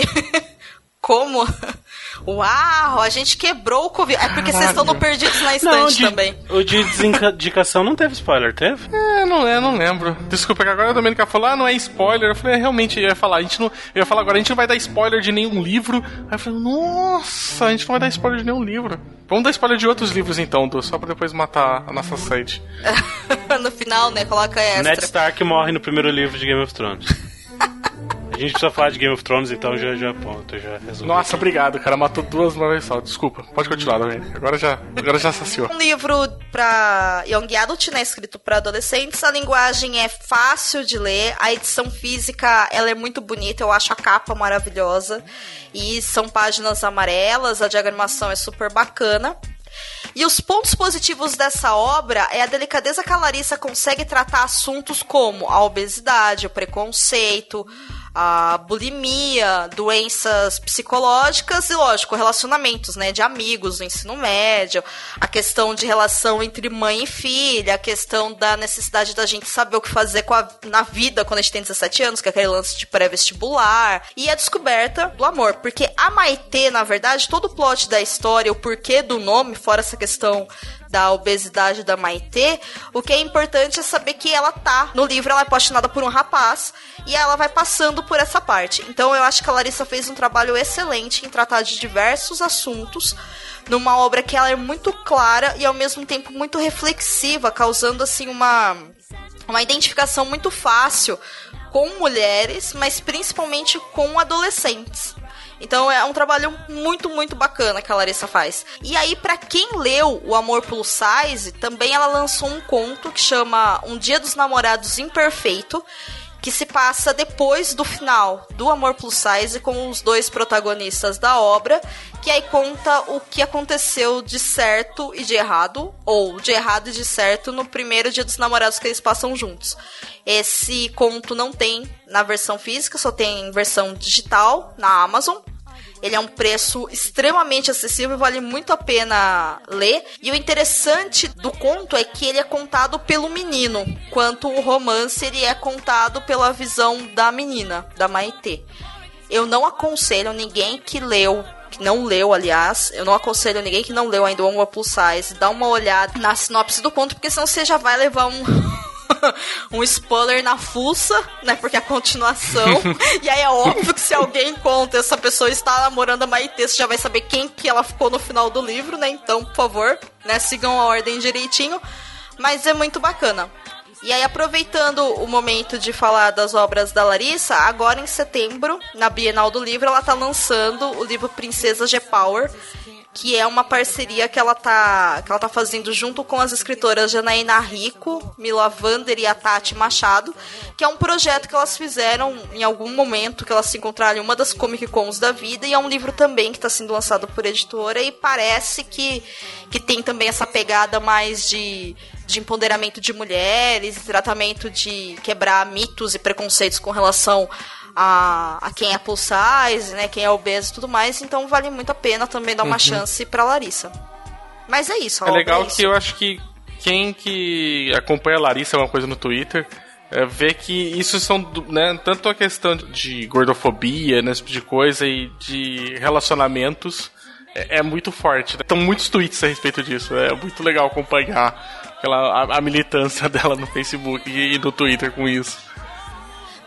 como? Uau, a gente quebrou o Covid. É porque vocês estão no Perdidos na Não, Estante de, também. o de desindicação não teve spoiler, teve? É, não é, não lembro. Desculpa que agora a Domenica falou, ah, não é spoiler. Eu falei, é, realmente, eu ia falar, a gente não. Eu ia falar agora, a gente não vai dar spoiler de nenhum livro. Aí eu falei, nossa, a gente não vai dar spoiler de nenhum livro. Vamos dar spoiler de outros livros então, Du, só pra depois matar a nossa sede. no final, né? Coloca extra. Ned Stark morre no primeiro livro de Game of Thrones. A gente precisa falar de Game of Thrones, então já, já ponto, já resolvi. Nossa, obrigado, cara. Matou duas uma vez só. Desculpa. Pode continuar, Domênica. Agora já, agora já saciou. Um livro para Young Adult, né, escrito para adolescentes. A linguagem é fácil de ler, a edição física ela é muito bonita, eu acho a capa maravilhosa. E são páginas amarelas, a diagramação é super bacana. E os pontos positivos dessa obra é a delicadeza que a Larissa consegue tratar assuntos como a obesidade, o preconceito, a bulimia, doenças psicológicas e, lógico, relacionamentos, né, de amigos do ensino médio, a questão de relação entre mãe e filha, a questão da necessidade da gente saber o que fazer a- na vida quando a gente tem 17 anos, que é aquele lance de pré-vestibular, e a descoberta do amor, porque a Maitê, na verdade, todo o plot da história, o porquê do nome, fora essa questão da obesidade da Maitê, o que é importante é saber que ela tá no livro, ela é apaixonada por um rapaz e ela vai passando por essa parte. Então eu acho que a Larissa fez um trabalho excelente em tratar de diversos assuntos numa obra que ela é muito clara e ao mesmo tempo muito reflexiva, causando assim uma uma identificação muito fácil com mulheres, mas principalmente com adolescentes. Então é um trabalho muito, muito bacana que a Larissa faz. E aí, pra quem leu O Amor Plus Size, também ela lançou um conto que chama Um Dia dos Namorados Imperfeito, que se passa depois do final do Amor Plus Size com os dois protagonistas da obra, que aí conta o que aconteceu de certo e de errado, ou de errado e de certo no primeiro dia dos namorados que eles passam juntos. Esse conto não tem na versão física, só tem em versão digital na Amazon. Ele é um preço extremamente acessível, vale muito a pena ler. E o interessante do conto é que ele é contado pelo menino, enquanto o romance ele é contado pela visão da menina, da Maitê. Eu não aconselho ninguém que leu, que não leu, aliás, eu não aconselho ninguém que não leu ainda o One Plus Size, dá uma olhada na sinopse do conto, porque senão você já vai levar um um spoiler na fuça, né? Porque é a continuação. e aí é óbvio que se alguém conta essa pessoa está namorando a Maitê, você já vai saber quem que ela ficou no final do livro, né? Então, por favor, né? Sigam a ordem direitinho. Mas é muito bacana. E aí, aproveitando o momento de falar das obras da Larissa, agora em setembro, na Bienal do Livro, ela tá lançando o livro Princesa G-Power, que é uma parceria que ela tá, que ela tá fazendo junto com as escritoras Janaína Rico, Mila Vander e a Tati Machado, que é um projeto que elas fizeram em algum momento que elas se encontraram em uma das Comic Cons da vida, e é um livro também que está sendo lançado por editora, e parece que, que tem também essa pegada mais de, de empoderamento de mulheres, tratamento de quebrar mitos e preconceitos com relação a, a quem é plus size, né, quem é obeso e tudo mais, então vale muito a pena também dar uma Uhum. chance pra Larissa. Mas é isso, a É legal é isso. que eu acho que quem que acompanha a Larissa uma coisa no Twitter é, vê que isso são né, tanto a questão de gordofobia, né, esse tipo de coisa e de relacionamentos é, é muito forte. Né? Tem muitos tweets a respeito disso. É muito legal acompanhar aquela, a, a militância dela no Facebook e no Twitter com isso.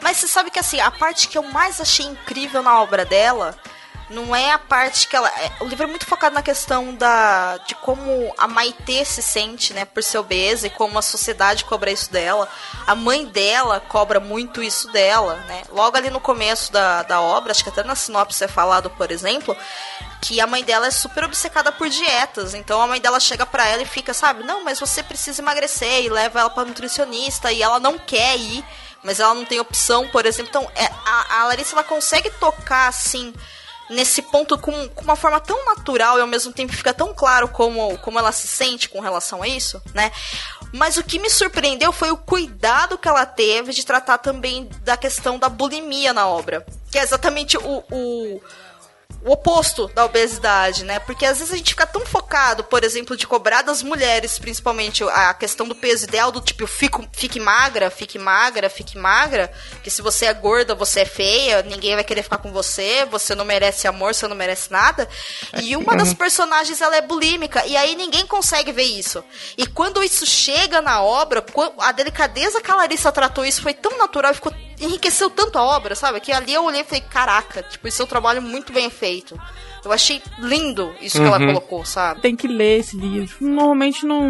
Mas você sabe que assim, a parte que eu mais achei incrível na obra dela não é a parte que ela. é- o livro é muito focado na questão da de como a Maitê se sente, né, por ser obesa e como a sociedade cobra isso dela. A mãe dela cobra muito isso dela, né? Logo ali no começo da, da obra, acho que até na sinopse é falado, por exemplo, que a mãe dela é super obcecada por dietas. Então a mãe dela chega pra ela e fica, sabe, não, mas você precisa emagrecer e leva ela pra nutricionista e ela não quer ir, mas ela não tem opção, por exemplo. Então é, a, a Larissa ela consegue tocar assim nesse ponto com, com uma forma tão natural e ao mesmo tempo fica tão claro como, como ela se sente com relação a isso, né? Mas o que me surpreendeu foi o cuidado que ela teve de tratar também da questão da bulimia na obra. Que é exatamente o, o, o oposto da obesidade, né? Porque às vezes a gente fica tão focado, por exemplo, de cobrar das mulheres, principalmente a questão do peso ideal, do tipo, fico, fique magra, fique magra, fique magra, que se você é gorda, você é feia, ninguém vai querer ficar com você, você não merece amor, você não merece nada. E uma das personagens, ela é bulímica, e aí ninguém consegue ver isso. E quando isso chega na obra, a delicadeza que a Larissa tratou isso foi tão natural e ficou enriqueceu tanto a obra, sabe? Que ali eu olhei e falei, caraca, tipo, isso é um trabalho muito bem feito. Eu achei lindo isso que ela Uhum. colocou, sabe? Tem que ler esse livro. Normalmente não,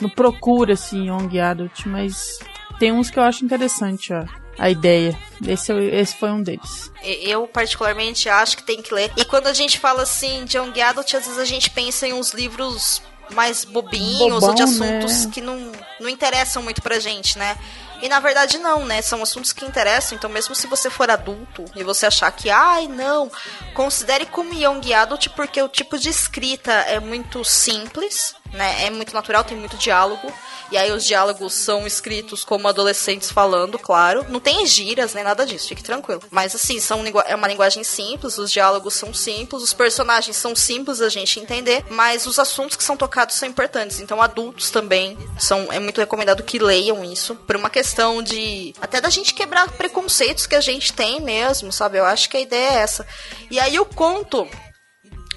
não procura assim Young Adult, mas tem uns que eu acho interessante ó, a ideia. Esse, eu- esse foi um deles. Eu, particularmente, acho que tem que ler. E quando a gente fala assim de Young Adult, às vezes a gente pensa em uns livros mais bobinhos Bobão, ou de assuntos né? que não, não interessam muito pra gente, né? E na verdade não, né? São assuntos que interessam. Então, mesmo se você for adulto e você achar que, ai, não, considere como Young Adult porque o tipo de escrita é muito simples, né? É muito natural, tem muito diálogo. E aí os diálogos são escritos como adolescentes falando, claro. Não tem gírias nem nada disso, fique tranquilo. Mas assim, são é uma linguagem simples, os diálogos são simples, os personagens são simples da gente entender, mas os assuntos que são tocados são importantes. Então adultos também são é muito recomendado que leiam isso por uma questão de até da gente quebrar preconceitos que a gente tem mesmo, sabe? Eu acho que a ideia é essa. E aí o conto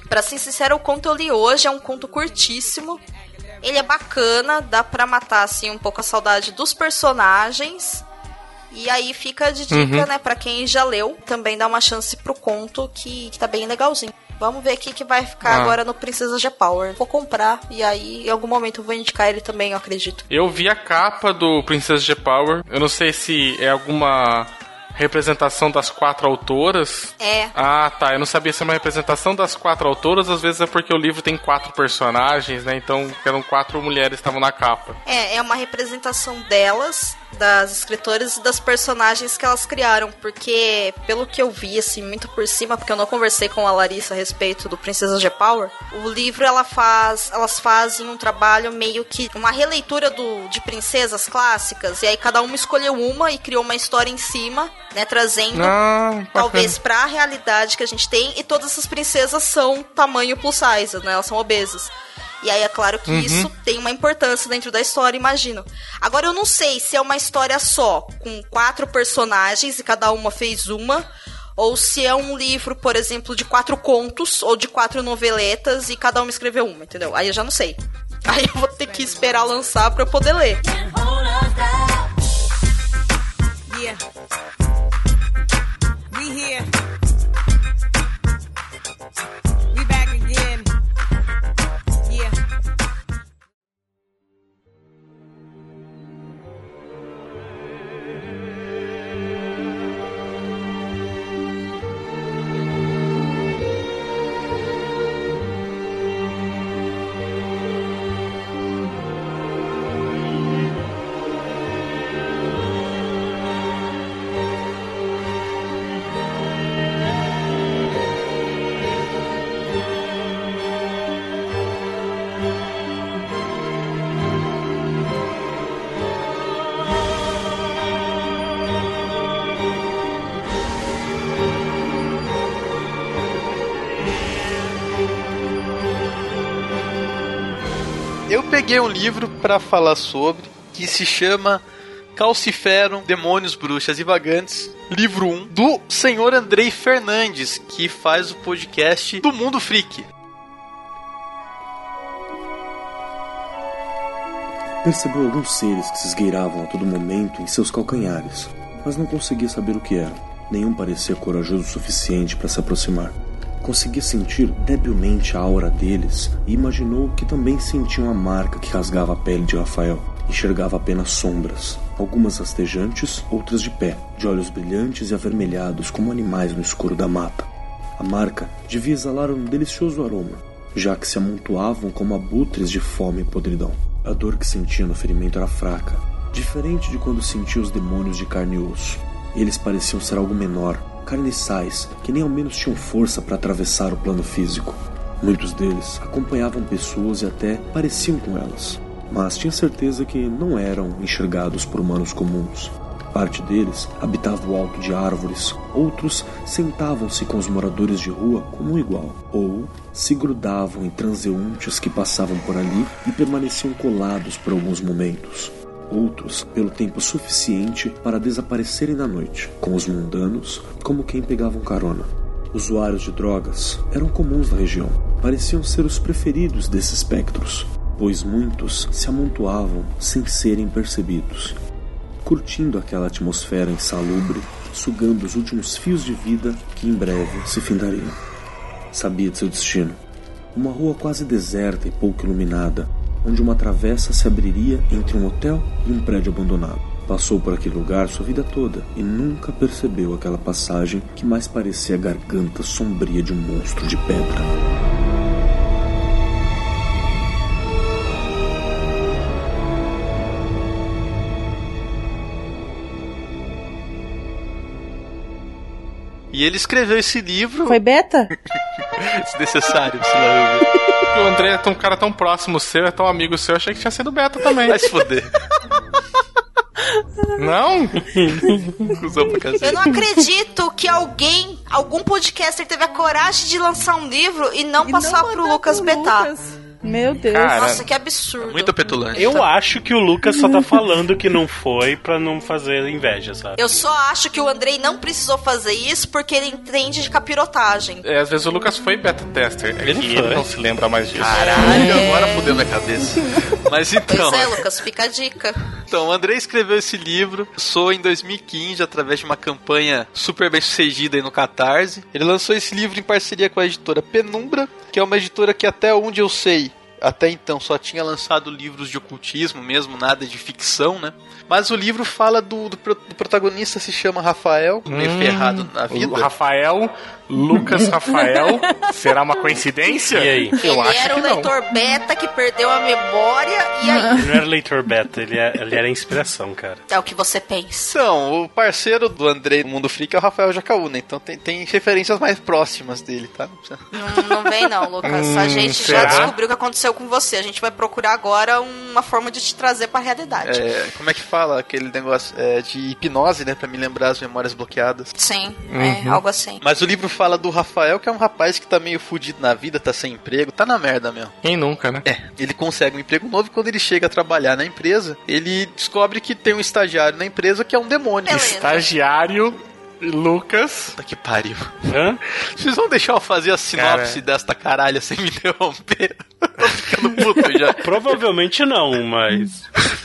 Pra ser sincero, o conto eu li hoje, é um conto curtíssimo. Ele é bacana, dá pra matar assim um pouco a saudade dos personagens. E aí fica de dica, Uhum. né, pra quem já leu, também dá uma chance pro conto que, que tá bem legalzinho. Vamos ver aqui que vai ficar Ah. agora no Princesa G Power. Vou comprar e aí em algum momento eu vou indicar ele também, eu acredito. Eu vi a capa do Princess G Power. Eu não sei se é alguma representação das quatro autoras. É. Ah, tá. Eu não sabia se é uma representação das quatro autoras. Às vezes é porque o livro tem quatro personagens, né? Então eram quatro mulheres que estavam na capa. É, é uma representação delas, das escritoras e das personagens que elas criaram, porque pelo que eu vi, assim, muito por cima, porque eu não conversei com a Larissa a respeito do Princesa G Power, o livro ela faz, elas fazem um trabalho meio que uma releitura do, de princesas clássicas, e aí cada uma escolheu uma e criou uma história em cima, né, trazendo Ah, talvez pra realidade que a gente tem, e todas essas princesas são tamanho plus size, né? Elas são obesas. E aí é claro que Uhum. isso tem uma importância dentro da história, imagino. Agora eu não sei se é uma história só, com quatro personagens e cada uma fez uma, ou se é um livro, por exemplo, de quatro contos ou de quatro noveletas e cada uma escreveu uma, entendeu? Aí eu já não sei. Aí eu vou ter que esperar lançar pra eu poder ler. Yeah. We here. Peguei um livro pra falar sobre que se chama Calciferum, Demônios, Bruxas e Vagantes, livro 1, do senhor Andrei Fernandes, que faz o podcast do Mundo Freak. Percebeu alguns seres que se esgueiravam a todo momento em seus calcanhares, mas não conseguia saber o que era. Nenhum parecia corajoso o suficiente para se aproximar. Conseguia sentir debilmente a aura deles e imaginou que também sentiam a marca que rasgava a pele de Rafael. Enxergava apenas sombras, algumas rastejantes, outras de pé, de olhos brilhantes e avermelhados como animais no escuro da mata. A marca devia exalar um delicioso aroma, já que se amontoavam como abutres de fome e podridão. A dor que sentia no ferimento era fraca, diferente de quando sentia os demônios de carne e osso. Eles pareciam ser algo menor, carniçais, que nem ao menos tinham força para atravessar o plano físico. Muitos deles acompanhavam pessoas e até pareciam com elas, mas tinha certeza que não eram enxergados por humanos comuns. Parte deles habitava o alto de árvores, outros sentavam-se com os moradores de rua como um igual, ou se grudavam em transeuntes que passavam por ali e permaneciam colados por alguns momentos. Outros, pelo tempo suficiente para desaparecerem na noite, com os mundanos como quem pegavam carona. Usuários de drogas eram comuns na região, pareciam ser os preferidos desses espectros, pois muitos se amontoavam sem serem percebidos curtindo aquela atmosfera insalubre, sugando os últimos fios de vida que em breve se findariam. Sabia de seu destino. Uma rua quase deserta e pouco iluminada, onde uma travessa se abriria entre um hotel e um prédio abandonado. Passou por aquele lugar sua vida toda e nunca percebeu aquela passagem que mais parecia a garganta sombria de um monstro de pedra. E ele escreveu esse livro. Foi beta? Desnecessário, sei lá. O André é tão, um cara tão próximo seu, é tão amigo seu, eu achei que tinha sido beta também. Vai se foder. Não? Eu não acredito que alguém, algum podcaster teve a coragem de lançar um livro e não passar pro Lucas betar. Meu Deus. Cara, Nossa, que absurdo. Muito petulante. Eu acho que o Lucas só tá falando que não foi pra não fazer inveja, sabe? Eu só acho que o Andrei não precisou fazer isso porque ele entende de capirotagem. É, às vezes o Lucas foi beta tester. É Ele foi. ele não se lembra mais disso. Caralho, É. agora fudeu minha cabeça. Mas então. Pois é, Lucas, fica a dica. Então, o André escreveu esse livro, sou em 2015, através de uma campanha super bem sucedida aí no Catarse. Ele lançou esse livro em parceria com a editora Penumbra, que é uma editora que até onde eu sei, até então só tinha lançado livros de ocultismo mesmo, nada de ficção, né? Mas o livro fala do, do, do protagonista, se chama Rafael, meio Hum, ferrado na o vida. Rafael, Lucas Rafael. Será uma coincidência? E aí? Eu ele acho era que um não. leitor beta que perdeu a memória e aí. Ele não era leitor beta, ele, é- ele era inspiração, cara. É o que você pensa. Então, o parceiro do André no Mundo Freak é o Rafael Jacaúna, então tem, tem referências mais próximas dele, tá? Não Não, não vem não, Lucas. a Hum, gente será? já descobriu o que aconteceu com você. A gente vai procurar agora uma forma de te trazer pra realidade. É, como é que fala aquele negócio é, de hipnose, né? Pra me lembrar as memórias bloqueadas. Sim, Uhum. é algo assim. Mas o livro fala do Rafael, que é um rapaz que tá meio fudido na vida, tá sem emprego, tá na merda mesmo. Quem nunca, né? É, ele consegue um emprego novo e quando ele chega a trabalhar na empresa, ele descobre que tem um estagiário na empresa que é um demônio. Beleza. Estagiário Lucas. Puta que pariu. Hã? Vocês vão deixar eu fazer a sinopse desta caralha sem me interromper? Tô ficando puto já. Provavelmente não, mas.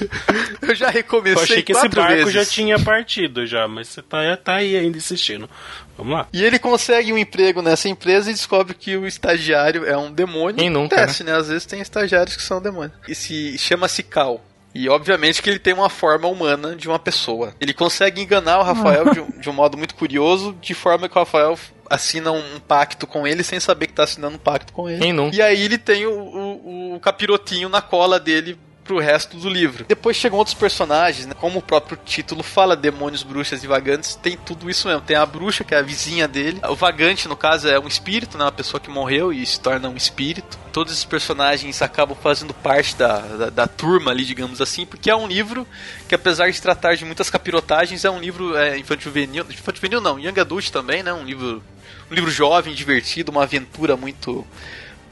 Eu já recomecei Eu achei que esse barco vezes. já tinha partido já, mas você tá, tá aí ainda insistindo. Vamos lá. E ele consegue um emprego nessa empresa e descobre que o estagiário é um demônio. Quem nunca, Acontece, né? Às vezes tem estagiários que são demônios. E se chama-se Cal. E obviamente que ele tem uma forma humana de uma pessoa. Ele consegue enganar o Rafael de, um, de um modo muito curioso, de forma que o Rafael assina um, pacto com ele sem saber que tá assinando um pacto com ele. Quem nunca? E aí ele tem o, o, o capirotinho na cola dele pro resto do livro. Depois chegam outros personagens, né? Como o próprio título fala, demônios, bruxas e vagantes, tem tudo isso mesmo. Tem a bruxa, que é a vizinha dele. O vagante, no caso, é um espírito, né? Uma pessoa que morreu e se torna um espírito. Todos esses personagens acabam fazendo parte da, da, da turma ali, digamos assim, porque é um livro que, apesar de tratar de muitas capirotagens, é um livro é, infantil juvenil. Infantil juvenil não, Young Adult também, né? Um livro, um livro jovem, divertido, uma aventura muito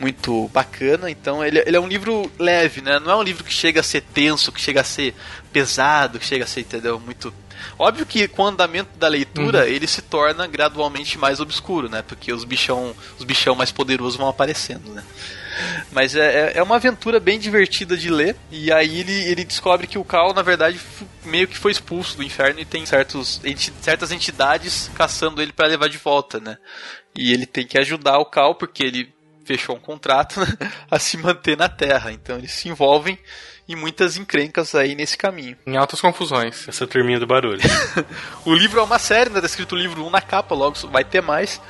muito bacana. Então ele, ele é um livro leve, né? Não é um livro que chega a ser tenso, que chega a ser pesado, que chega a ser, entendeu? Muito. Óbvio que com o andamento da leitura ele se torna gradualmente mais obscuro, né? Porque os bichão, os bichão mais poderosos vão aparecendo, né? Mas é, é- é uma aventura bem divertida de ler. E aí ele, ele descobre que o Cal, na verdade, meio que foi expulso do inferno e tem certos, enti- certas entidades caçando ele para levar de volta, né? E ele tem que ajudar o Cal porque ele fechou um contrato né, a se manter na Terra. Então eles se envolvem em muitas encrencas aí nesse caminho. Em altas confusões. Essa turminha do barulho. O livro é uma série, né? Tá escrito livro 1 na capa, logo vai ter mais.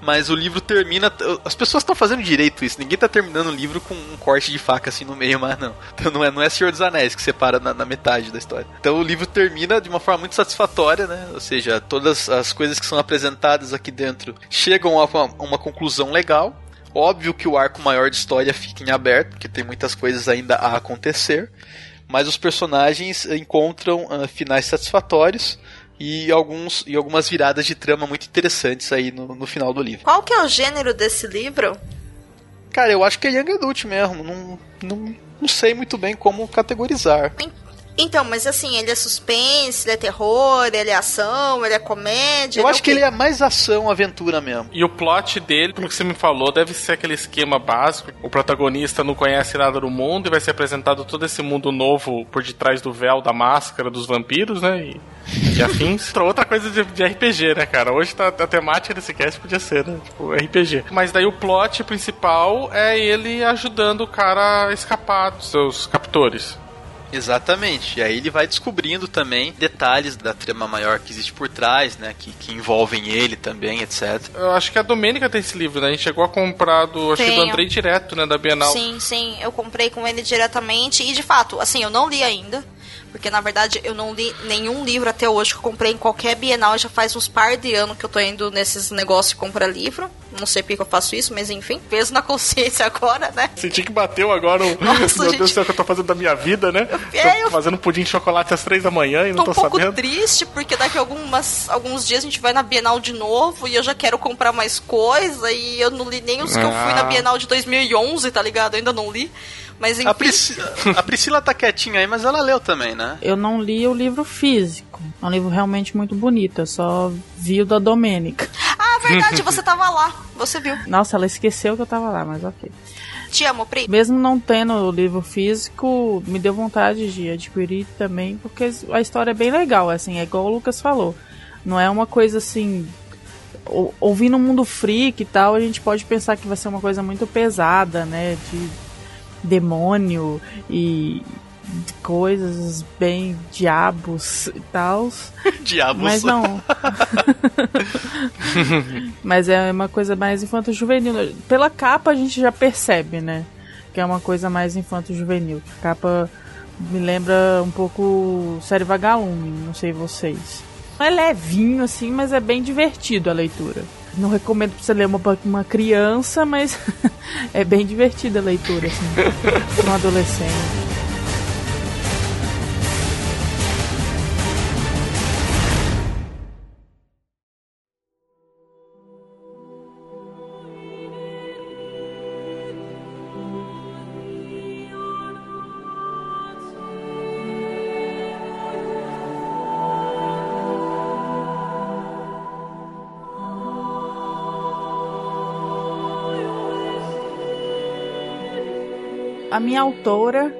Mas o livro termina. As pessoas estão fazendo direito isso. Ninguém tá terminando o livro com um corte de faca assim no meio, mas não. Então não é, não é Senhor dos Anéis que separa na, na metade da história. Então o livro termina de uma forma muito satisfatória, né? Ou seja, todas as coisas que são apresentadas aqui dentro chegam a uma, a uma conclusão legal. Óbvio que o arco maior de história fica em aberto, porque tem muitas coisas ainda a acontecer. Mas os personagens encontram ah, finais satisfatórios e, alguns, e algumas viradas de trama muito interessantes aí no, no final do livro. Qual que é o gênero desse livro? Cara, eu acho que é Young Adult mesmo. Não, não, não sei muito bem como categorizar. Então, mas assim, ele é suspense, ele é terror, ele é ação, ele é comédia. Eu é acho que ele é mais ação, aventura mesmo. E o plot dele, pelo que você me falou, deve ser aquele esquema básico. O protagonista não conhece nada do mundo e vai ser apresentado todo esse mundo novo por detrás do véu, da máscara dos vampiros, né? E, e afins. Outra- Outra coisa de, de RPG, né, cara? Hoje tá, a temática desse cast podia ser, né? Tipo, RPG. Mas daí o plot principal é ele ajudando o cara a escapar dos seus captores. Exatamente. E aí ele vai descobrindo também detalhes da trama maior que existe por trás, né? Que, que envolvem ele também, etc. Eu acho que a Domênica tem esse livro, né? A gente chegou a comprar do, acho que do. Andrei direto, né? Da Bienal. Sim, sim, eu comprei com ele diretamente e de fato, assim, eu não li ainda. Porque na verdade eu não li nenhum livro até hoje que eu comprei em qualquer Bienal. Já faz uns par de anos que eu tô indo nesses negócios de comprar livro. Não sei porque que eu faço isso, mas enfim, peso na consciência agora, né? Senti que bateu agora o. Nossa, Meu gente. Deus do céu, o que eu tô fazendo da minha vida, né? É, tô eu- fazendo pudim de chocolate às três da manhã e não Tô tô, um pouco sabendo. triste, porque daqui a algumas, alguns dias a gente vai na Bienal de novo e eu já quero comprar mais coisa e eu não li nem os que eu fui na Ah. Bienal de 2011, tá ligado? Eu ainda não li. Mas enfim. A, Prisci- a Priscila tá quietinha aí, mas ela leu também, né? Eu não li o livro físico. É um livro realmente muito bonito. Eu só vi o da Domênica. Ah, verdade, você tava lá. Você viu. Nossa, ela esqueceu que eu tava lá, mas ok. Te amo, Pri. Mesmo não tendo o livro físico, me deu vontade de adquirir também, porque a história é bem legal, assim, é igual o Lucas falou. Não é uma coisa assim. ou- Ouvindo o mundo freak e tal, a gente pode pensar que vai ser uma coisa muito pesada, né? De demônio e coisas bem diabos e tal. Diabos. Mas não. Mas é uma coisa mais infanto-juvenil. Pela capa a gente já percebe, né? Que é uma coisa mais infanto-juvenil. A capa me lembra um pouco série Vagalume, não sei vocês. É levinho assim, mas é bem divertido a leitura. Não recomendo pra você ler uma, uma criança, mas é bem divertida a leitura, assim. pra um adolescente. A minha autora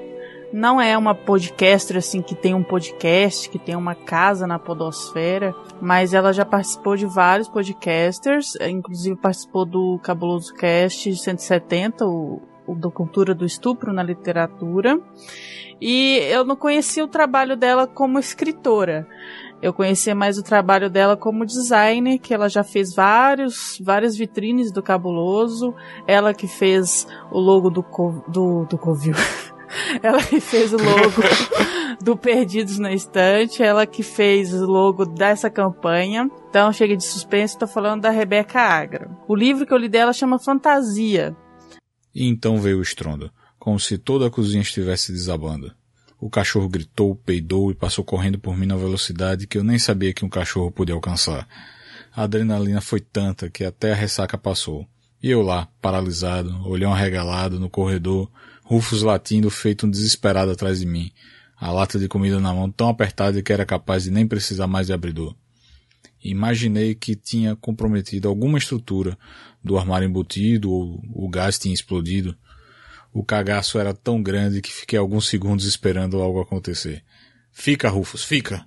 não é uma podcaster assim que tem um podcast, que tem uma casa na podosfera, mas ela já participou de vários podcasters, eh, inclusive participou do Cabuloso Cast 170, o, o da cultura do estupro na literatura. E eu não conhecia o trabalho dela como escritora. Eu conhecia mais o trabalho dela como designer, que ela já fez vários, várias vitrines do Cabuloso. Ela que fez o logo do, co- do, do Covil. ela que fez o logo do Perdidos na Estante. Ela que fez o logo dessa campanha. Então, chega de suspense, tô falando da Rebeca Agra. O livro que eu li dela chama Fantasia. E então veio o estrondo, como se toda a cozinha estivesse desabando. O cachorro gritou, peidou e passou correndo por mim na velocidade que eu nem sabia que um cachorro podia alcançar. A adrenalina foi tanta que até a ressaca passou. E eu lá, paralisado, olhão arregalado no corredor, Rufus latindo feito um desesperado atrás de mim, a lata de comida na mão tão apertada que era capaz de nem precisar mais de abridor. Imaginei que tinha comprometido alguma estrutura do armário embutido ou o gás tinha explodido. O cagaço era tão grande que fiquei alguns segundos esperando algo acontecer. Fica, Rufus, fica!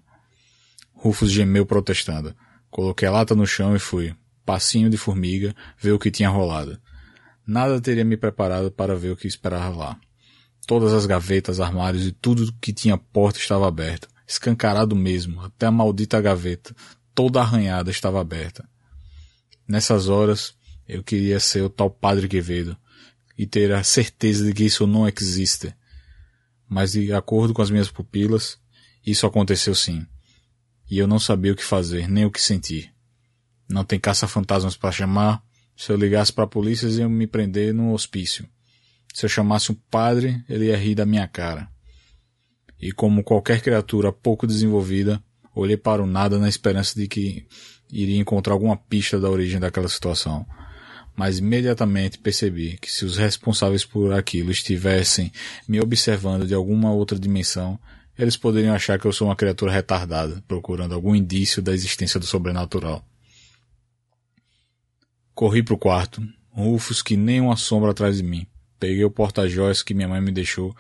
Rufus gemeu protestando. Coloquei a lata no chão e fui, passinho de formiga, ver o que tinha rolado. Nada teria me preparado para ver o que esperava lá. Todas as gavetas, armários e tudo que tinha porta estava aberto. Escancarado mesmo, até a maldita gaveta, toda arranhada, estava aberta. Nessas horas, eu queria ser o tal Padre Quevedo e ter a certeza de que isso não existe. Mas de acordo com as minhas pupilas, isso aconteceu sim. E eu não sabia o que fazer, nem o que sentir. Não tem caça-fantasmas para chamar. Se eu ligasse para a polícia, eles iam me prender num hospício. Se eu chamasse um padre, ele ia rir da minha cara. E como qualquer criatura pouco desenvolvida, olhei para o nada na esperança de que iria encontrar alguma pista da origem daquela situação. Mas imediatamente percebi que se os responsáveis por aquilo estivessem me observando de alguma outra dimensão, eles poderiam achar que eu sou uma criatura retardada, procurando algum indício da existência do sobrenatural. Corri pro quarto, Rufus que nem uma sombra atrás de mim. Peguei o porta-joias que minha mãe me deixou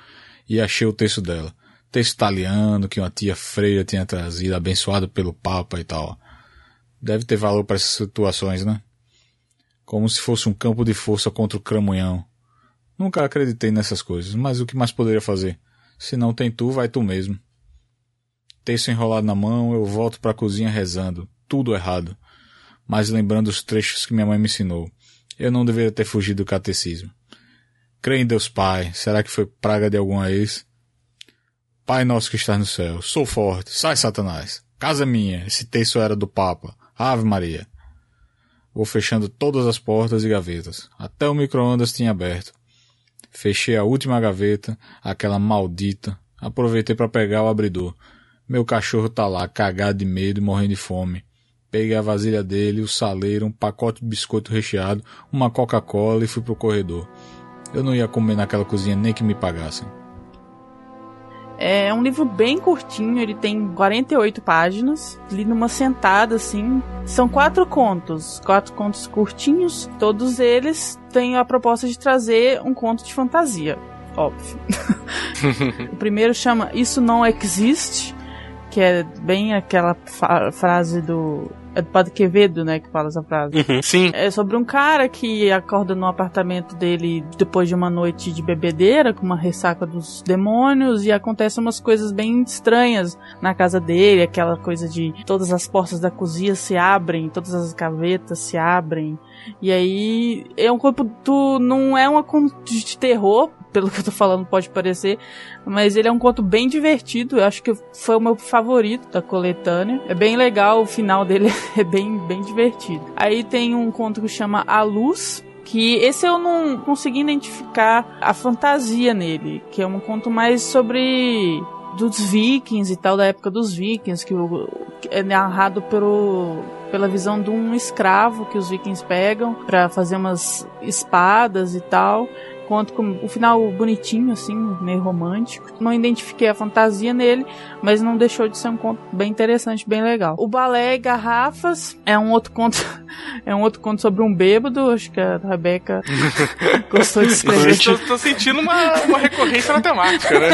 e achei o texto dela. Texto italiano que uma tia freira tinha trazido, abençoado pelo Papa e tal. Deve ter valor para essas situações, né? Como se fosse um campo de força contra o cramunhão. Nunca acreditei nessas coisas, mas o que mais poderia fazer? Se não tem tu, vai tu mesmo. Texto enrolado na mão, eu volto para a cozinha rezando. Tudo errado. Mas lembrando os trechos que minha mãe me ensinou. Eu não deveria ter fugido do catecismo. Crê em Deus Pai. Será que foi praga de alguma ex? Pai nosso que estás no céu, sou forte. Sai, Satanás. Casa minha. Esse texto era do Papa. Ave Maria. Vou fechando todas as portas e gavetas. Até o micro-ondas tinha aberto. Fechei a última gaveta, aquela maldita. Aproveitei para pegar o abridor. Meu cachorro tá lá, cagado de medo e morrendo de fome. Peguei a vasilha dele, o saleiro, um pacote de biscoito recheado, uma Coca-Cola e fui pro corredor. Eu não ia comer naquela cozinha nem que me pagassem. É um livro bem curtinho, ele tem 48 páginas. Li numa sentada, assim. São quatro contos, quatro contos curtinhos. Todos eles têm a proposta de trazer um conto de fantasia, óbvio. o primeiro chama Isso Não Existe, que é bem aquela frase do. É do Padre Quevedo, né, que fala essa frase. Sim. É sobre um cara que acorda no apartamento dele depois de uma noite de bebedeira, com uma ressaca dos demônios, e acontecem umas coisas bem estranhas na casa dele, aquela coisa de todas as portas da cozinha se abrem, todas as gavetas se abrem. E aí é um corpo tu não é uma conto de terror, pelo que eu tô falando pode parecer, mas ele é um conto bem divertido, eu acho que foi o meu favorito da coletânea. É bem legal, o final dele é bem bem divertido. Aí tem um conto que chama A Luz, que esse eu não consegui identificar a fantasia nele, que é um conto mais sobre dos vikings e tal, da época dos vikings, que é narrado pelo, pela visão de um escravo que os vikings pegam pra fazer umas espadas e tal. Conto com o final bonitinho, assim, meio romântico. Não identifiquei a fantasia nele, mas não deixou de ser um conto bem interessante, bem legal. O Balé e Garrafas é um outro conto, é um outro conto sobre um bêbado. Acho que a Rebeca gostou de escrever. Tô, tô sentindo uma, uma recorrência na temática, né?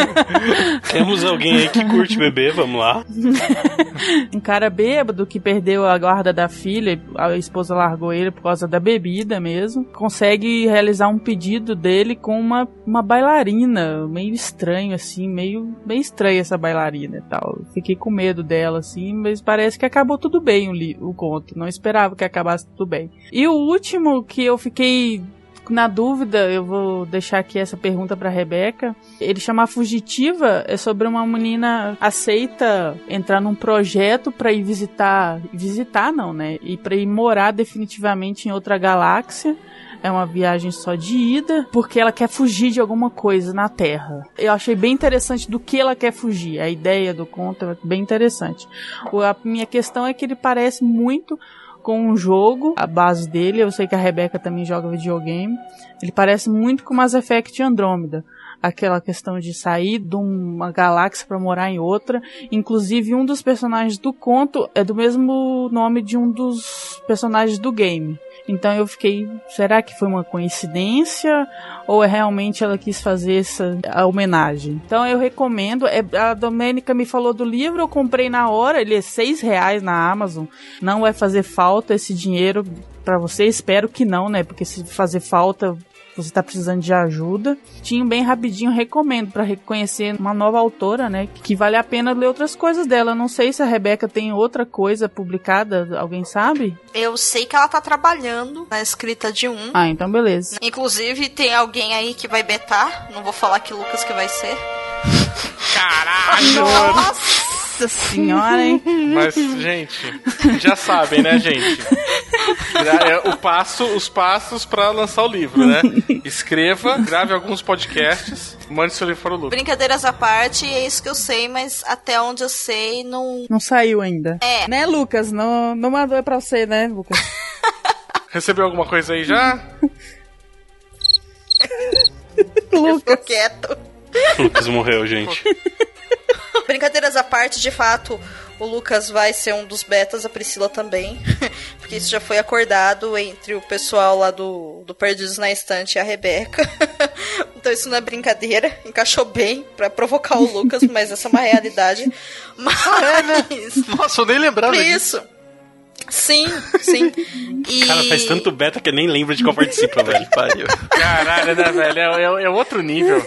Temos alguém aí que curte beber, vamos lá. um cara bêbado que perdeu a guarda da filha, a esposa largou ele por causa da bebida mesmo, consegue realizar um pedido dele com uma, uma bailarina, meio estranho assim, meio bem estranha essa bailarina e tal. Fiquei com medo dela assim, mas parece que acabou tudo bem o, li- o conto, não esperava que acabasse tudo bem. E o último que eu fiquei na dúvida, eu vou deixar aqui essa pergunta para Rebeca. Ele chama Fugitiva é sobre uma menina aceita entrar num projeto para ir visitar, visitar não, né? E para ir morar definitivamente em outra galáxia. É uma viagem só de ida, porque ela quer fugir de alguma coisa na Terra. Eu achei bem interessante do que ela quer fugir. A ideia do conto é bem interessante. A minha questão é que ele parece muito com um jogo, a base dele. Eu sei que a Rebeca também joga videogame. Ele parece muito com Mass Effect Andromeda. Aquela questão de sair de uma galáxia para morar em outra. Inclusive, um dos personagens do conto é do mesmo nome de um dos personagens do game. Então eu fiquei, será que foi uma coincidência ou é realmente ela quis fazer essa homenagem? Então eu recomendo. É, a Domênica me falou do livro, eu comprei na hora, ele é seis reais na Amazon. Não vai fazer falta esse dinheiro para você, espero que não, né? Porque se fazer falta você tá precisando de ajuda. Tinha bem rapidinho, recomendo para reconhecer uma nova autora, né? Que vale a pena ler outras coisas dela. Não sei se a Rebeca tem outra coisa publicada, alguém sabe? Eu sei que ela tá trabalhando na escrita de um. Ah, então beleza. Inclusive, tem alguém aí que vai betar. Não vou falar que Lucas que vai ser. Caralho! Nossa senhora, hein? Mas, gente, já sabem, né, gente? É o passo, os passos pra lançar o livro, né? Escreva, grave alguns podcasts, mande seu livro para o Lucas. Brincadeiras à parte, é isso que eu sei, mas até onde eu sei, não. Não saiu ainda. É. Né, Lucas? Não, não mandou é pra você, né, Lucas? Recebeu alguma coisa aí já? Ficou quieto. Lucas morreu, gente. Brincadeiras à parte, de fato, o Lucas vai ser um dos betas, a Priscila também. Porque isso já foi acordado entre o pessoal lá do, do Perdidos na Estante e a Rebeca. então isso não é brincadeira, encaixou bem pra provocar o Lucas, mas essa é uma realidade. Mas. Nossa, eu nem lembrava Isso. Sim, sim. E... Cara, faz tanto beta que eu nem lembro de qual participa, velho. Pariu. Caralho, né, velho? É, é- é outro nível.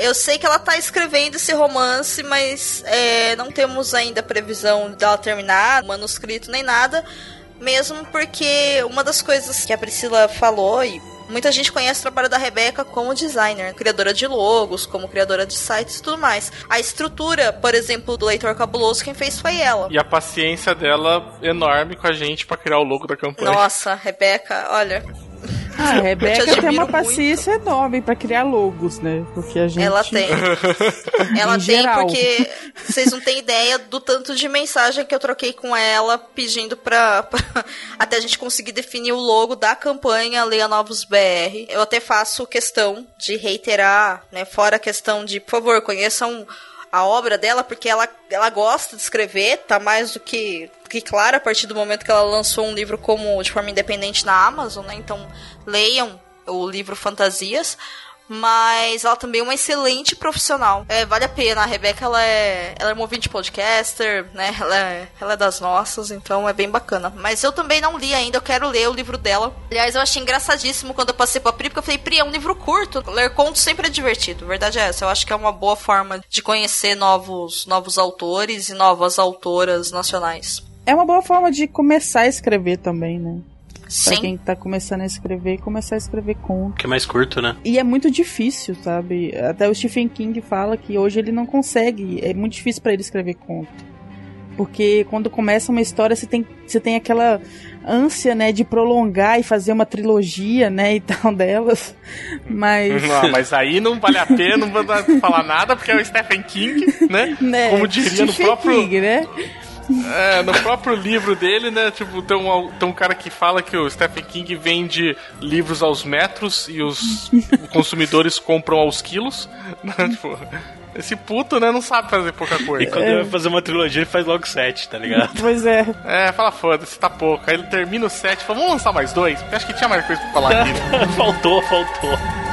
Eu sei que ela tá escrevendo esse romance, mas é, não temos ainda previsão dela terminar, manuscrito nem nada. Mesmo porque uma das coisas que a Priscila falou, e muita gente conhece o trabalho da Rebeca como designer, criadora de logos, como criadora de sites e tudo mais. A estrutura, por exemplo, do Leitor Cabuloso, quem fez foi ela. E a paciência dela enorme com a gente pra criar o logo da campanha. Nossa, Rebeca, olha. Ah, a Rebeca te tem uma paciência enorme pra criar logos, né? Porque a gente. Ela tem. Ela Em tem geral. porque vocês não têm ideia do tanto de mensagem que eu troquei com ela pedindo pra, pra- até a gente conseguir definir o logo da campanha Leia Novos BR. Eu até faço questão de reiterar, né, fora a questão de, por favor, conheçam a obra dela, porque ela, ela gosta de escrever, tá mais do que, que claro a partir do momento que ela lançou um livro como de forma independente na Amazon, né? Então leiam o livro Fantasias. Mas ela também é uma excelente profissional. É, vale a pena. A Rebeca, ela é, ela é uma ouvinte podcaster, né? Ela é, ela é das nossas, então é bem bacana. Mas eu também não li ainda, eu quero ler o livro dela. Aliás, eu achei engraçadíssimo quando eu passei pra Pri, porque eu falei, Pri, é um livro curto. Ler contos sempre é divertido. Verdade é essa. Eu acho que é uma boa forma de conhecer novos, novos autores e novas autoras nacionais. É uma boa forma de começar a escrever também, né? Pra Sim. quem tá começando a escrever, começar a escrever conto. Que é mais curto, né? E é muito difícil, sabe? Até o Stephen King fala que hoje ele não consegue, é muito difícil pra ele escrever conto. Porque quando começa uma história, você tem, você tem aquela ânsia, né, de prolongar e fazer uma trilogia, né, e tal delas. Mas Não, mas aí não vale a pena, não vou falar nada, porque é o Stephen King, né? né, Como diria no Stephen próprio. King, né? É, no próprio livro dele, né? Tipo, tem um, tem um cara que fala que o Stephen King vende livros aos metros e os consumidores compram aos quilos. né, tipo, esse puto, né, não sabe fazer pouca coisa. E quando ele vai fazer uma trilogia, ele faz logo sete, tá ligado? Pois é. É, fala foda-se, tá pouco. Aí ele termina o set e fala, vamos lançar mais dois? Porque acho que tinha mais coisa pra falar aqui. faltou, faltou.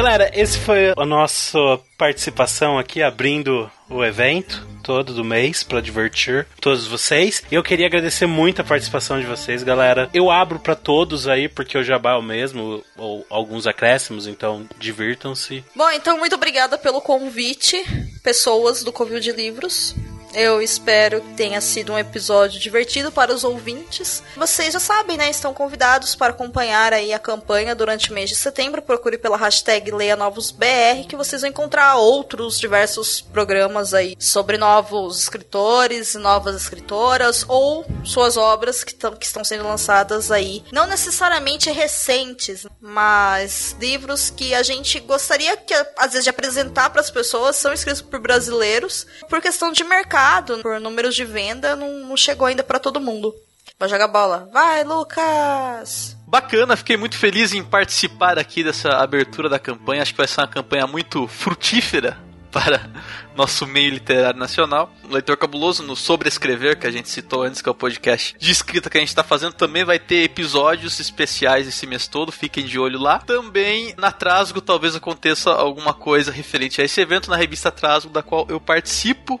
Galera, esse foi a nossa participação aqui abrindo o evento todo do mês para divertir todos vocês. E eu queria agradecer muito a participação de vocês, galera. Eu abro para todos aí porque o jabá é o mesmo ou alguns acréscimos, então divirtam-se. Bom, então muito obrigada pelo convite, pessoas do Covil de Livros. Eu espero que tenha sido um episódio divertido para os ouvintes. Vocês já sabem, né? Estão convidados para acompanhar aí a campanha durante o mês de setembro. Procure pela hashtag Leia Novos BR que vocês vão encontrar outros diversos programas aí sobre novos escritores, novas escritoras ou suas obras que, tão, que estão sendo lançadas aí. Não necessariamente recentes, mas livros que a gente gostaria que às vezes de apresentar para as pessoas são escritos por brasileiros por questão de mercado, por números de venda, não, não chegou ainda para todo mundo. Vai jogar bola. Vai, Lucas! Bacana, fiquei muito feliz em participar aqui dessa abertura da campanha. Acho que vai ser uma campanha muito frutífera para nosso meio literário nacional. O Leitor Cabuloso, no Sobrescrever, que a gente citou antes, que é o podcast de escrita que a gente está fazendo, também vai ter episódios especiais esse mês todo, fiquem de olho lá. Também na Trasgo talvez aconteça alguma coisa referente a esse evento na revista Trasgo, da qual eu participo.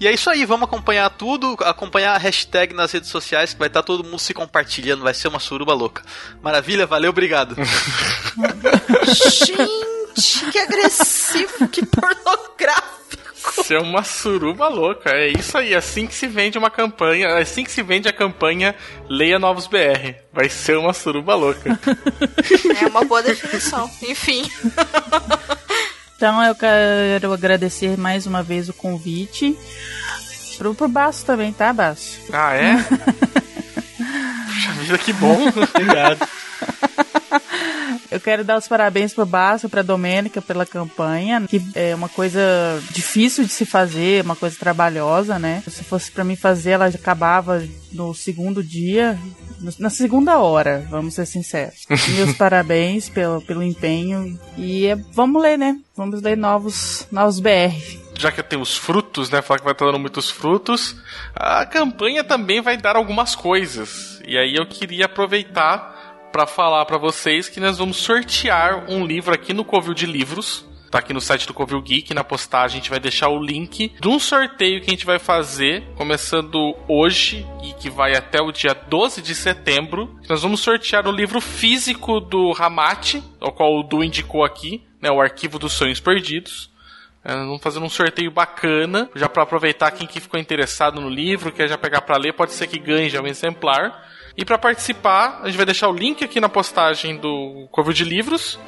E é isso aí, vamos acompanhar tudo, acompanhar a hashtag nas redes sociais, que vai estar todo mundo se compartilhando, vai ser uma suruba louca. Maravilha, valeu, obrigado. Gente, que agressivo, que pornográfico. Ser uma suruba louca. É isso aí, assim que se vende uma campanha, é assim que se vende a campanha Leia Novos BR. Vai ser uma suruba louca. É uma boa definição. Enfim. Então eu quero agradecer mais uma vez o convite. Pro, pro Baço também, tá, Baço? Ah, é? Puxa vida, que bom. Obrigado. Eu quero dar os parabéns pro Baço, pra Domênica pela campanha, que é uma coisa difícil de se fazer, uma coisa trabalhosa, né? Se fosse pra mim fazer, ela já acabava no segundo dia, na segunda hora, vamos ser sinceros. Meus parabéns pelo, pelo empenho e é, vamos ler, né? Vamos ler novos, novos BR. já que tem os frutos, né? Falar que vai estar dando muitos frutos, a campanha também vai dar algumas coisas. E aí eu queria aproveitar para falar para vocês que nós vamos sortear um livro aqui no Covil de Livros. Tá aqui no site do Covil Geek, na postagem a gente vai deixar o link de um sorteio que a gente vai fazer, começando hoje e que vai até o dia 12 de setembro. Nós vamos sortear o livro físico do Ramate, ao qual o Du indicou aqui, né, o Arquivo dos Sonhos Perdidos. É, Vamos fazer um sorteio bacana, já para aproveitar quem que ficou interessado no livro, quer já pegar para ler, pode ser que ganhe já um exemplar. E para participar, a gente vai deixar o link aqui na postagem do Corvo de Livros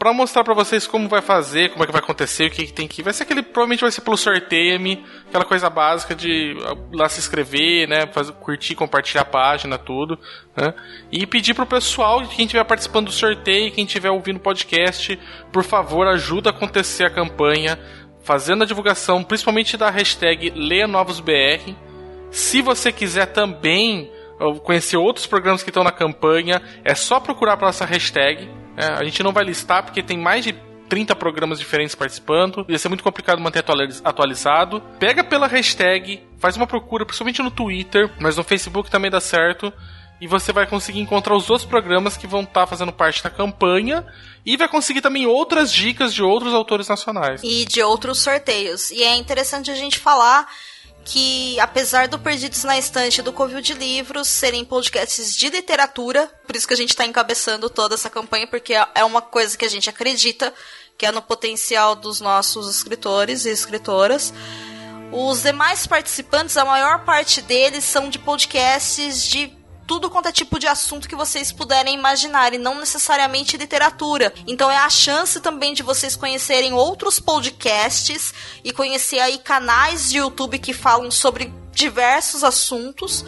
para mostrar para vocês como vai fazer, como é que vai acontecer, o que, que tem que. Vai ser aquele provavelmente vai ser pelo sorteio, aquela coisa básica de ah, lá se inscrever, né, fazer, curtir, compartilhar a página, tudo, né? E pedir pro pessoal, quem estiver participando do sorteio, quem estiver ouvindo o podcast, por favor, ajuda a acontecer a campanha, fazendo a divulgação, principalmente da hashtag Leia Novos BR. Se você quiser também uh, conhecer outros programas que estão na campanha, é só procurar pela essa hashtag. Né? a gente não vai listar porque tem mais de 30 programas diferentes participando. Ia ser muito complicado manter atualiz- atualizado. Pega pela hashtag, faz uma procura, principalmente no Twitter, mas no Facebook também dá certo. E você vai conseguir encontrar os outros programas que vão estar fazendo parte da campanha. E vai conseguir também outras dicas de outros autores nacionais. e de outros sorteios. E é interessante a gente falar que, apesar do Perdidos na Estante do Covil de Livros serem podcasts de literatura, por isso que a gente está encabeçando toda essa campanha, porque é uma coisa que a gente acredita que é no potencial dos nossos escritores e escritoras. Os demais participantes, a maior parte deles são de podcasts de tudo quanto é tipo de assunto que vocês puderem imaginar, e não necessariamente literatura. Então é a chance também de vocês conhecerem outros podcasts e conhecer aí canais de YouTube que falam sobre diversos assuntos.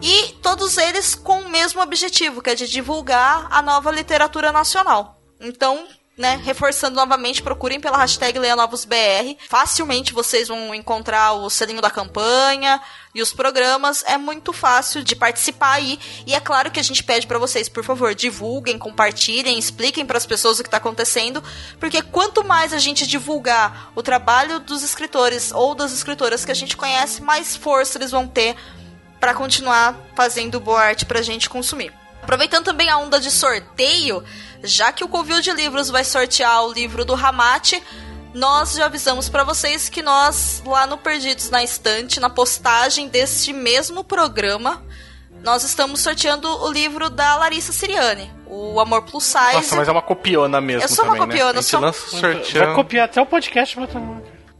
E todos eles com o mesmo objetivo, que é de divulgar a nova literatura nacional. Então, né, reforçando novamente, procurem pela hashtag LeiaNovosBR. Facilmente vocês vão encontrar o selinho da campanha e os programas. É muito fácil de participar aí. E é claro que a gente pede para vocês, por favor, divulguem, compartilhem, expliquem para as pessoas o que está acontecendo. Porque quanto mais a gente divulgar o trabalho dos escritores ou das escritoras que a gente conhece, mais força eles vão ter para continuar fazendo boa arte pra gente consumir. Aproveitando também a onda de sorteio, já que o Covil de Livros vai sortear o livro do Ramate, nós já avisamos para vocês que nós, lá no Perdidos na Estante, na postagem deste mesmo programa, nós estamos sorteando o livro da Larissa Siriani, o Amor Plus Size. Nossa, mas é uma copiona mesmo Eu sou uma também, copiona, né? A eu gente sou- lança sorteando. Vai copiar até o podcast, mas tá.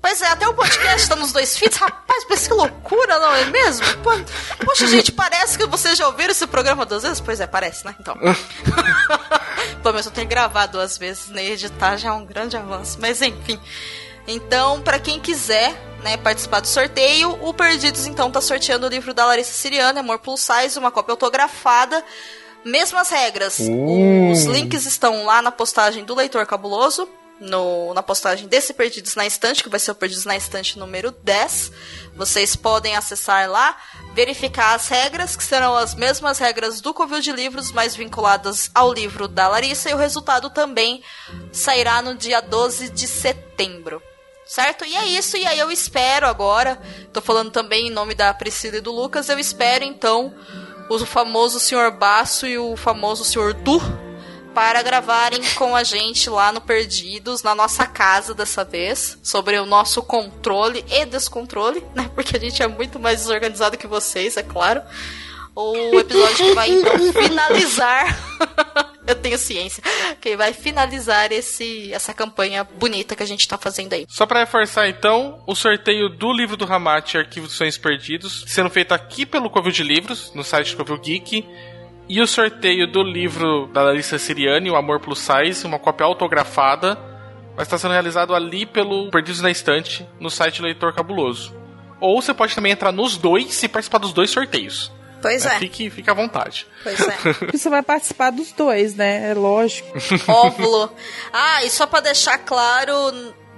Pois é, até o podcast tá nos dois feeds. Rapaz, mas que loucura, não é mesmo? Poxa, gente, parece que vocês já ouviram esse programa duas vezes? Pois é, parece, né? Então. Pelo menos eu tenho gravado duas vezes, né? Editar já é um grande avanço. Mas enfim. Então, pra quem quiser né, participar do sorteio, o Perdidos então tá sorteando o livro da Larissa Siriana, Amor Plus Size, uma cópia autografada. Mesmas regras. Uh. Os links estão lá na postagem do Leitor Cabuloso, no- na postagem desse Perdidos na Estante, que vai ser o Perdidos na Estante número 10. Vocês podem acessar lá, verificar as regras, que serão as mesmas regras do Covil de Livros, mas vinculadas ao livro da Larissa, e o resultado também sairá no dia 12 de setembro. Certo? E é isso, e aí eu espero agora, tô falando também em nome da Priscila e do Lucas, eu espero então o famoso Sr. Baço e o famoso Sr. Du para gravarem com a gente lá no Perdidos, na nossa casa dessa vez, sobre o nosso controle e descontrole, né? Porque a gente é muito mais desorganizado que vocês, é claro. O episódio que vai então finalizar. Eu tenho ciência. Que vai finalizar esse, essa campanha bonita que a gente tá fazendo aí. Só pra reforçar então, o sorteio do livro do Ramate, Arquivo dos Sonhos Perdidos, sendo feito aqui pelo Covil de Livros, no site do Covil Geek. E o sorteio do livro da Larissa Siriani, O Amor Plus Size, uma cópia autografada, vai estar sendo realizado ali pelo Perdidos na Estante, no site Leitor Cabuloso. Ou você pode também entrar nos dois e participar dos dois sorteios. Pois Né? é. Fique, fique à vontade. Pois é. Porque você vai participar dos dois, né? É lógico. Óvulo. Ah, e só pra deixar claro,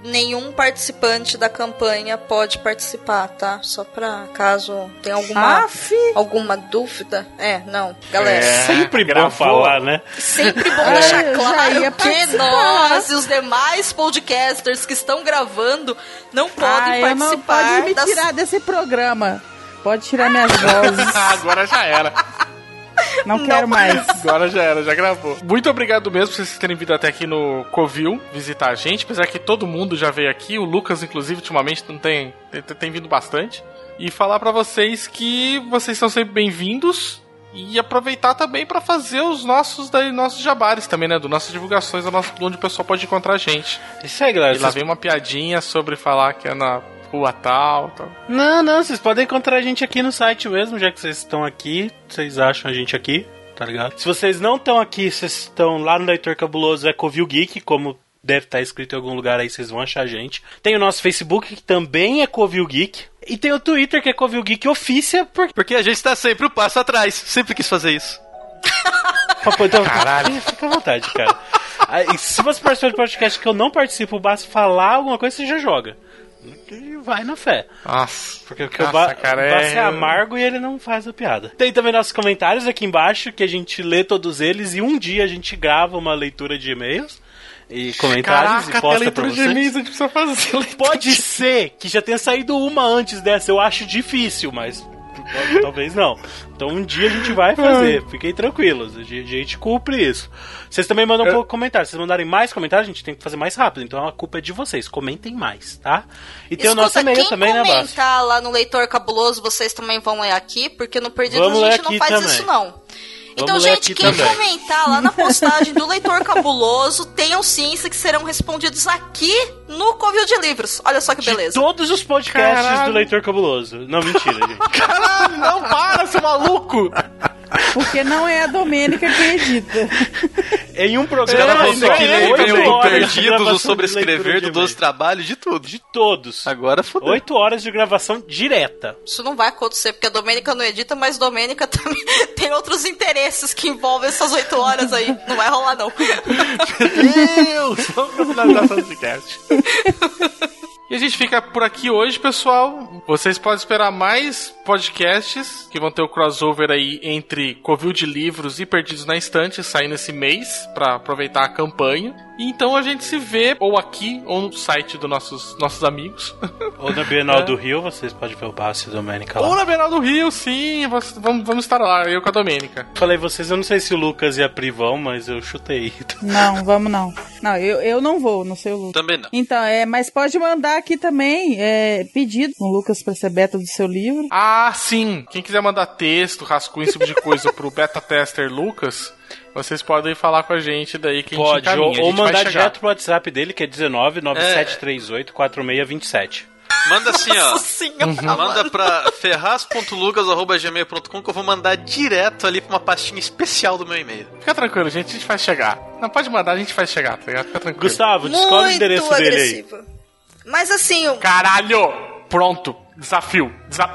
nenhum participante da campanha pode participar, tá? Só pra caso tenha alguma Aff. alguma dúvida. É, não, galera. É, sempre bom falar, né? Sempre bom É, deixar claro que nós e os demais podcasters que estão gravando não podem ah, eu não participar pode me das- tirar desse programa. Pode tirar minhas vozes. Agora já era. Não quero mais. Agora já era, já gravou. Muito obrigado mesmo por vocês terem vindo até aqui no Covil visitar a gente. Apesar que todo mundo já veio aqui, o Lucas, inclusive, ultimamente não tem, tem, tem vindo bastante. E falar pra vocês que vocês são sempre bem-vindos. E aproveitar também pra fazer os nossos, daí, nossos jabares também, né? Do nossas divulgações, do nosso, onde o pessoal pode encontrar a gente. Isso aí, galera. E lá vem uma piadinha sobre falar que é na rua tal, tal. Não, não, vocês podem encontrar a gente aqui no site mesmo, já que vocês estão aqui, vocês acham a gente aqui, tá ligado? Se vocês não estão aqui, vocês estão lá no Leitor Cabuloso, é Covil Geek, como deve estar escrito em algum lugar aí, vocês vão achar a gente. Tem o nosso Facebook, que também é Covil Geek. E tem o Twitter, que é Covil Geek Ofícia, porque... Porque a gente tá sempre um passo atrás. Sempre quis fazer isso. Então, Caralho. Fica à vontade, cara. Aí, se você participar de podcast que eu não participo, basta falar alguma coisa, você já joga. E vai na fé. Nossa. Porque, porque Nossa, o ba cara, é- é amargo e ele não faz a piada. Tem também nossos comentários aqui embaixo, que a gente lê todos eles e um dia a gente grava uma leitura de e-mails e comentários Caraca, e até posta pra leitura de vocês. e-mails a gente precisa fazer. Pode ser que já tenha saído uma antes dessa, eu acho difícil, mas talvez não. Então um dia a gente vai fazer, fiquem tranquilos, a gente, cumpre isso. Vocês também mandam um pouco comentário, se vocês mandarem mais comentários, a gente tem que fazer mais rápido, então a culpa é de vocês, comentem mais, tá? E tem o nosso Escuta, e-mail também, né, Bássio? comentar lá no Leitor Cabuloso, vocês também vão ler aqui, porque no Perdidos Vamos a gente não faz também. isso não. Então, gente, quem também. comentar lá na postagem do Leitor Cabuloso, tenham ciência que serão respondidos aqui no Covil de Livros. Olha só que beleza. Todos os podcasts Caralho. do Leitor Cabuloso. Não, mentira, gente. Caralho, não para, seu maluco! Porque não é a Domênica que edita. Em um programa não ainda você que é também o Perdidos, o Sobrescrever, do de 12 Trabalhos, de tudo. De todos. Agora fodeu. Oito horas de gravação direta. Isso não vai acontecer, porque a Domênica não edita, mas Domênica também tem outros interesses que envolvem essas oito horas aí. Não vai rolar, não. Deus! Vamos pra finalização desse cast. E a gente fica por aqui hoje, pessoal. Vocês podem esperar mais podcasts que vão ter o crossover aí entre Covil de Livros e Perdidos na Estante saindo esse mês para aproveitar a campanha. E então a gente se vê ou aqui ou no site dos nossos, nossos amigos. Ou na Bienal É. do Rio, vocês podem ver o Basso e a Domênica lá. ou na Bienal do Rio, sim. Vamos, vamos vamos estar lá, eu com a Domênica. Falei vocês, eu não sei se o Lucas e a Pri vão, mas eu chutei. Não, vamos não. Não, eu, eu não vou, não sei o Lucas. Também não. Então, é, mas pode mandar aqui também é, pedido com o Lucas pra ser beta do seu livro. Ah, sim. Quem quiser mandar texto, rascunho, esse tipo de coisa pro beta tester Lucas, vocês podem falar com a gente daí que a gente Pode, encaminha. ou, A gente ou vai mandar direto pro WhatsApp dele, que é 19 9738 4627. Manda assim, ó. Senhora, Manda mano. pra ferraz.lucas.gmail.com que eu vou mandar direto ali pra uma pastinha especial do meu e-mail. Fica tranquilo, gente, a gente faz chegar. Não pode mandar, a gente faz chegar, tá ligado? Fica tranquilo. Gustavo, descobre o Muito endereço dele aí. Mas assim, o- Caralho! Pronto, desafio. Desa-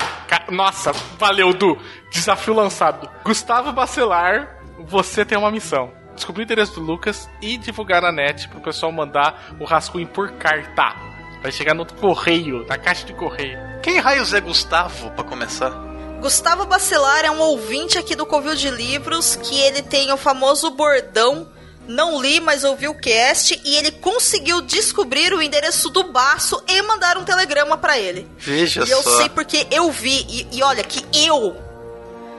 Nossa, valeu, Du. Desafio lançado. Gustavo Bacelar, você tem uma missão. Descobrir o endereço do Lucas e divulgar na net pro pessoal mandar o rascunho por carta. Vai chegar no correio, na caixa de correio. Quem raios é Gustavo, pra começar? Gustavo Bacelar é um ouvinte aqui do Covil de Livros que ele tem o famoso bordão não li, mas ouvi o cast e ele conseguiu descobrir o endereço do baço e mandar um telegrama pra ele. Veja e eu só. sei porque eu vi. E, e olha que eu,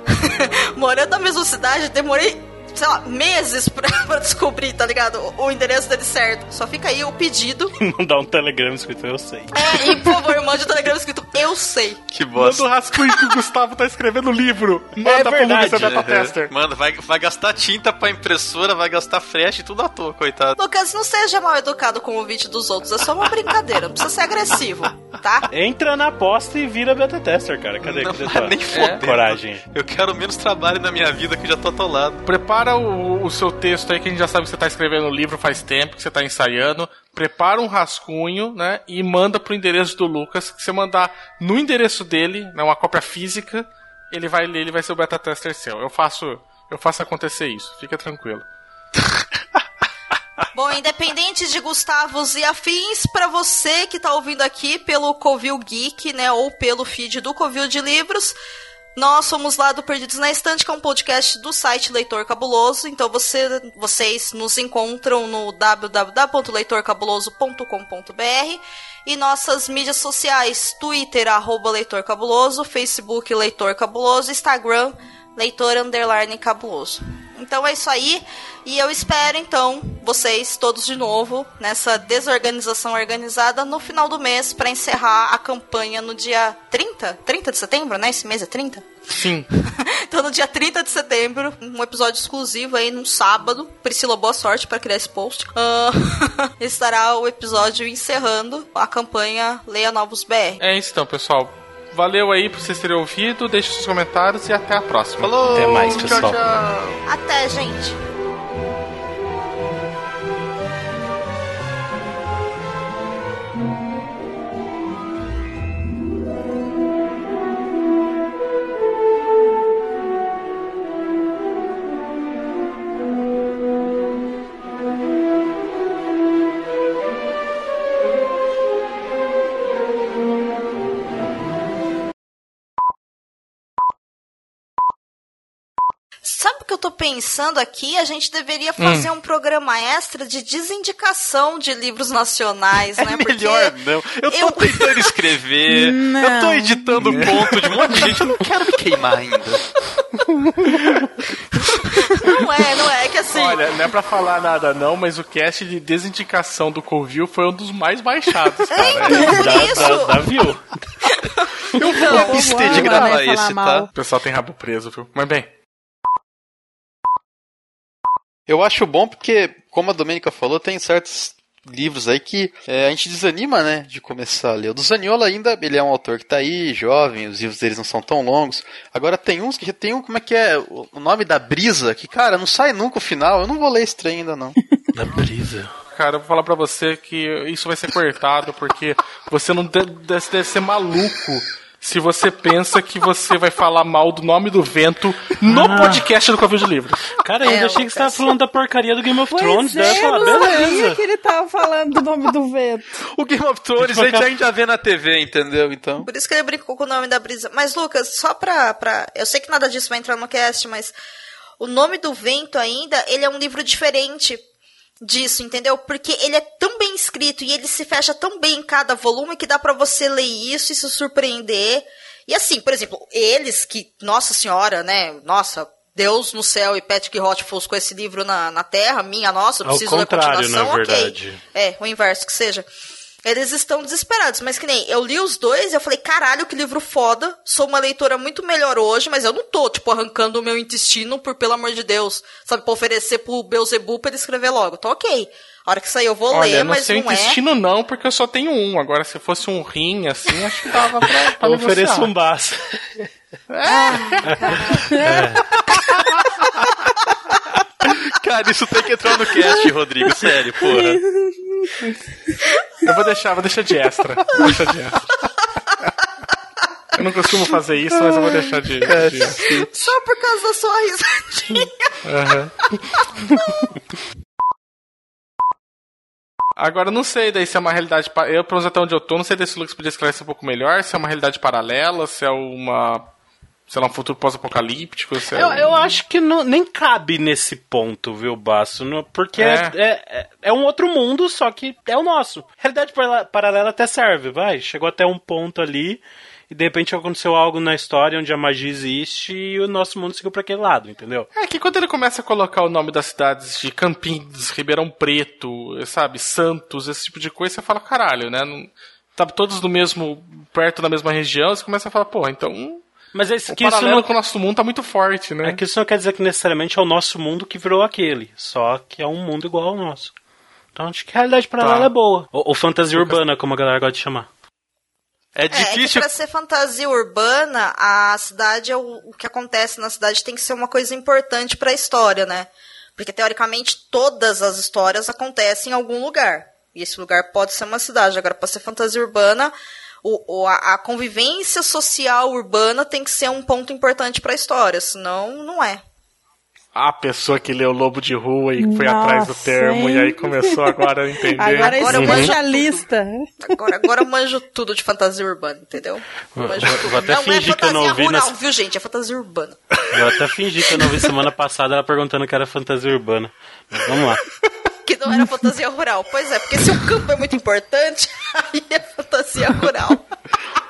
morando na mesma cidade, demorei, sei lá, meses pra, pra descobrir, tá ligado? O, o endereço dele certo. Só fica aí o pedido. Mandar um telegrama escrito, eu sei. É, e por favor, mande o telegrama escrito eu sei. Que Manda o bosta. rascunho que o Gustavo tá escrevendo no livro. Manda pro verdade. Lucas, seu beta tester. Manda, vai, vai gastar tinta pra impressora, vai gastar frete tudo à toa, coitado. Lucas, não seja mal educado com o ouvinte dos outros, é só uma brincadeira, não precisa ser agressivo, tá? Entra na aposta e vira beta tester, cara. Cadê? Não Cadê nem foder. coragem? Eu quero menos trabalho na minha vida que eu já tô atolado. Prepara o, o seu texto aí, que a gente já sabe que você tá escrevendo no livro faz tempo, que você tá ensaiando. Prepara um rascunho, né? E manda pro endereço do Lucas. Que você mandar no endereço dele, né, uma cópia física, ele vai ler, ele vai ser o beta tester seu. Eu faço, eu faço acontecer isso. Fica tranquilo. Bom, independente de Gustavos e afins, pra você que tá ouvindo aqui pelo Covil Geek, né, ou pelo feed do Covil de Livros, nós somos lá do Perdidos na Estante, que é um podcast do site Leitor Cabuloso. Então você, vocês nos encontram no www.leitorcabuloso.com.br e nossas mídias sociais, Twitter, arroba Leitor Cabuloso, Facebook Leitor Cabuloso, Instagram Leitor Underline Cabuloso. Então é isso aí. E eu espero, então, vocês todos de novo nessa desorganização organizada no final do mês para encerrar a campanha no dia 30? 30 de setembro, né? Esse mês é 30? Sim. Então, no dia 30 de setembro, um episódio exclusivo aí num sábado. Priscila, boa sorte para criar esse post. Ah, estará o episódio encerrando a campanha Leia Novos BR. É isso então, pessoal. Valeu aí por vocês terem ouvido. Deixe seus comentários e até a próxima. Falou! Até mais, tchau, pessoal. tchau. Até, gente! Eu tô pensando aqui? A gente deveria fazer um programa extra de desindicação de livros nacionais, né? É melhor não. Eu tô eu- tentando escrever, eu tô Não. editando um conto de um monte de gente, eu não quero me queimar ainda. Não é, não é, é que assim. Olha, não é pra falar nada não, mas o cast de desindicação do Covil foi um dos mais baixados, cara. então, isso. view. Eu vou Então, abster de gravar né, esse, mal. tá? O pessoal tem rabo preso, viu? Mas bem, Eu acho bom porque, como a Domênica falou, tem certos livros aí que é, a gente desanima, né, de começar a ler. O do Zaniola ainda, ele é um autor que tá aí, jovem, os livros deles não são tão longos. Agora tem uns que tem um, como é que é, o o nome da Brisa, que, cara, não sai nunca o final, eu não vou ler esse trem ainda não. Da brisa. cara, eu vou falar pra você que isso vai ser cortado, porque você não deve, deve ser maluco se você pensa que você vai falar mal do nome do vento no Ah. podcast do Covil de Livros. Cara, eu ainda É, achei que você tava falando da porcaria do Game of Pois Thrones. é, daí eu não sabia que ele tava falando do nome do vento. O Game of Thrones Tipo, a gente aquela- ainda vê na TV, entendeu? Então. Por isso que ele brincou com o nome da brisa. Mas, Lucas, só pra, pra. Eu sei que nada disso vai entrar no cast, mas. O nome do vento ainda, ele é um livro diferente disso, entendeu? Porque ele é tão bem escrito e ele se fecha tão bem em cada volume que dá pra você ler isso e se surpreender. E assim, por exemplo, eles que, nossa senhora, né? Nossa, Deus no céu e Patrick Rothfuss com esse livro na, na terra, minha nossa, Ao preciso ler a contrário, continuação, na ok. verdade. É, o inverso que seja. Eles estão desesperados, mas que nem eu li os dois e eu falei, caralho, que livro foda. Sou uma leitora muito melhor hoje, mas eu não tô, tipo, arrancando o meu intestino por, pelo amor de Deus, sabe, pra oferecer pro Beuzebu pra ele escrever logo. Tô ok. A hora que sair eu vou Olha, ler, mas seu não é. intestino não, porque eu só tenho um. Agora, se fosse um rim, assim, acho que dava pra, pra Eu ofereço um baço. Cara, isso tem que entrar no cast, Rodrigo, sério, porra. Eu vou deixar, vou deixar de extra. Vou deixar de extra. Eu não costumo fazer isso, mas eu vou deixar de, de extra. Só por causa da sua risadinha. Aham. Agora, eu não sei daí se é uma realidade. pa- Eu, pelo menos até onde eu tô, não sei se o Lucas podia esclarecer um pouco melhor. Se é uma realidade paralela, se é uma. Sei lá, um futuro pós-apocalíptico. É Eu, um- eu acho que não- nem cabe nesse ponto, viu, Baço? No- Porque é. É. É, é um outro mundo, só que é o nosso. Realidade para- paralela até serve, vai. Chegou até um ponto ali e de repente aconteceu algo na história onde a magia existe e o nosso mundo seguiu pra aquele lado, entendeu? É que quando ele começa a colocar o nome das cidades de Campinas, Ribeirão Preto, sabe, Santos, esse tipo de coisa, você fala, caralho, né? Não, tá todos no mesmo. perto da mesma região, você começa a falar, pô, então. Mas é isso o que isso paralelo não- com o nosso mundo tá muito forte, né? É que isso não quer dizer que necessariamente é o nosso mundo que virou aquele, só que é um mundo igual ao nosso. Então acho que a realidade paralela Tá. é boa. Ou, ou fantasia urbana, como a galera gosta de chamar. É É, é que difícil. pra ser fantasia urbana, a cidade, é o, o que acontece na cidade tem que ser uma coisa importante pra história, né? Porque, teoricamente, todas as histórias acontecem em algum lugar. E esse lugar pode ser uma cidade. Agora, pra ser fantasia urbana, o, o- a, a convivência social urbana tem que ser um ponto importante pra história, senão não é. A pessoa que leu Lobo de Rua e foi Nossa, atrás do termo hein? e aí começou agora a entender. Agora é Agora eu manjo- especialista. Agora, agora eu manjo tudo de fantasia urbana, entendeu? Manjo Vou- tudo. vou até não é fingir que eu não fantasia ouvi rural, nas- viu, gente? É fantasia urbana. Eu até fingi que eu não vi semana passada ela perguntando que era fantasia urbana. Mas vamos lá. Que não era fantasia rural. Pois é, porque se o campo é muito importante, aí é fantasia rural.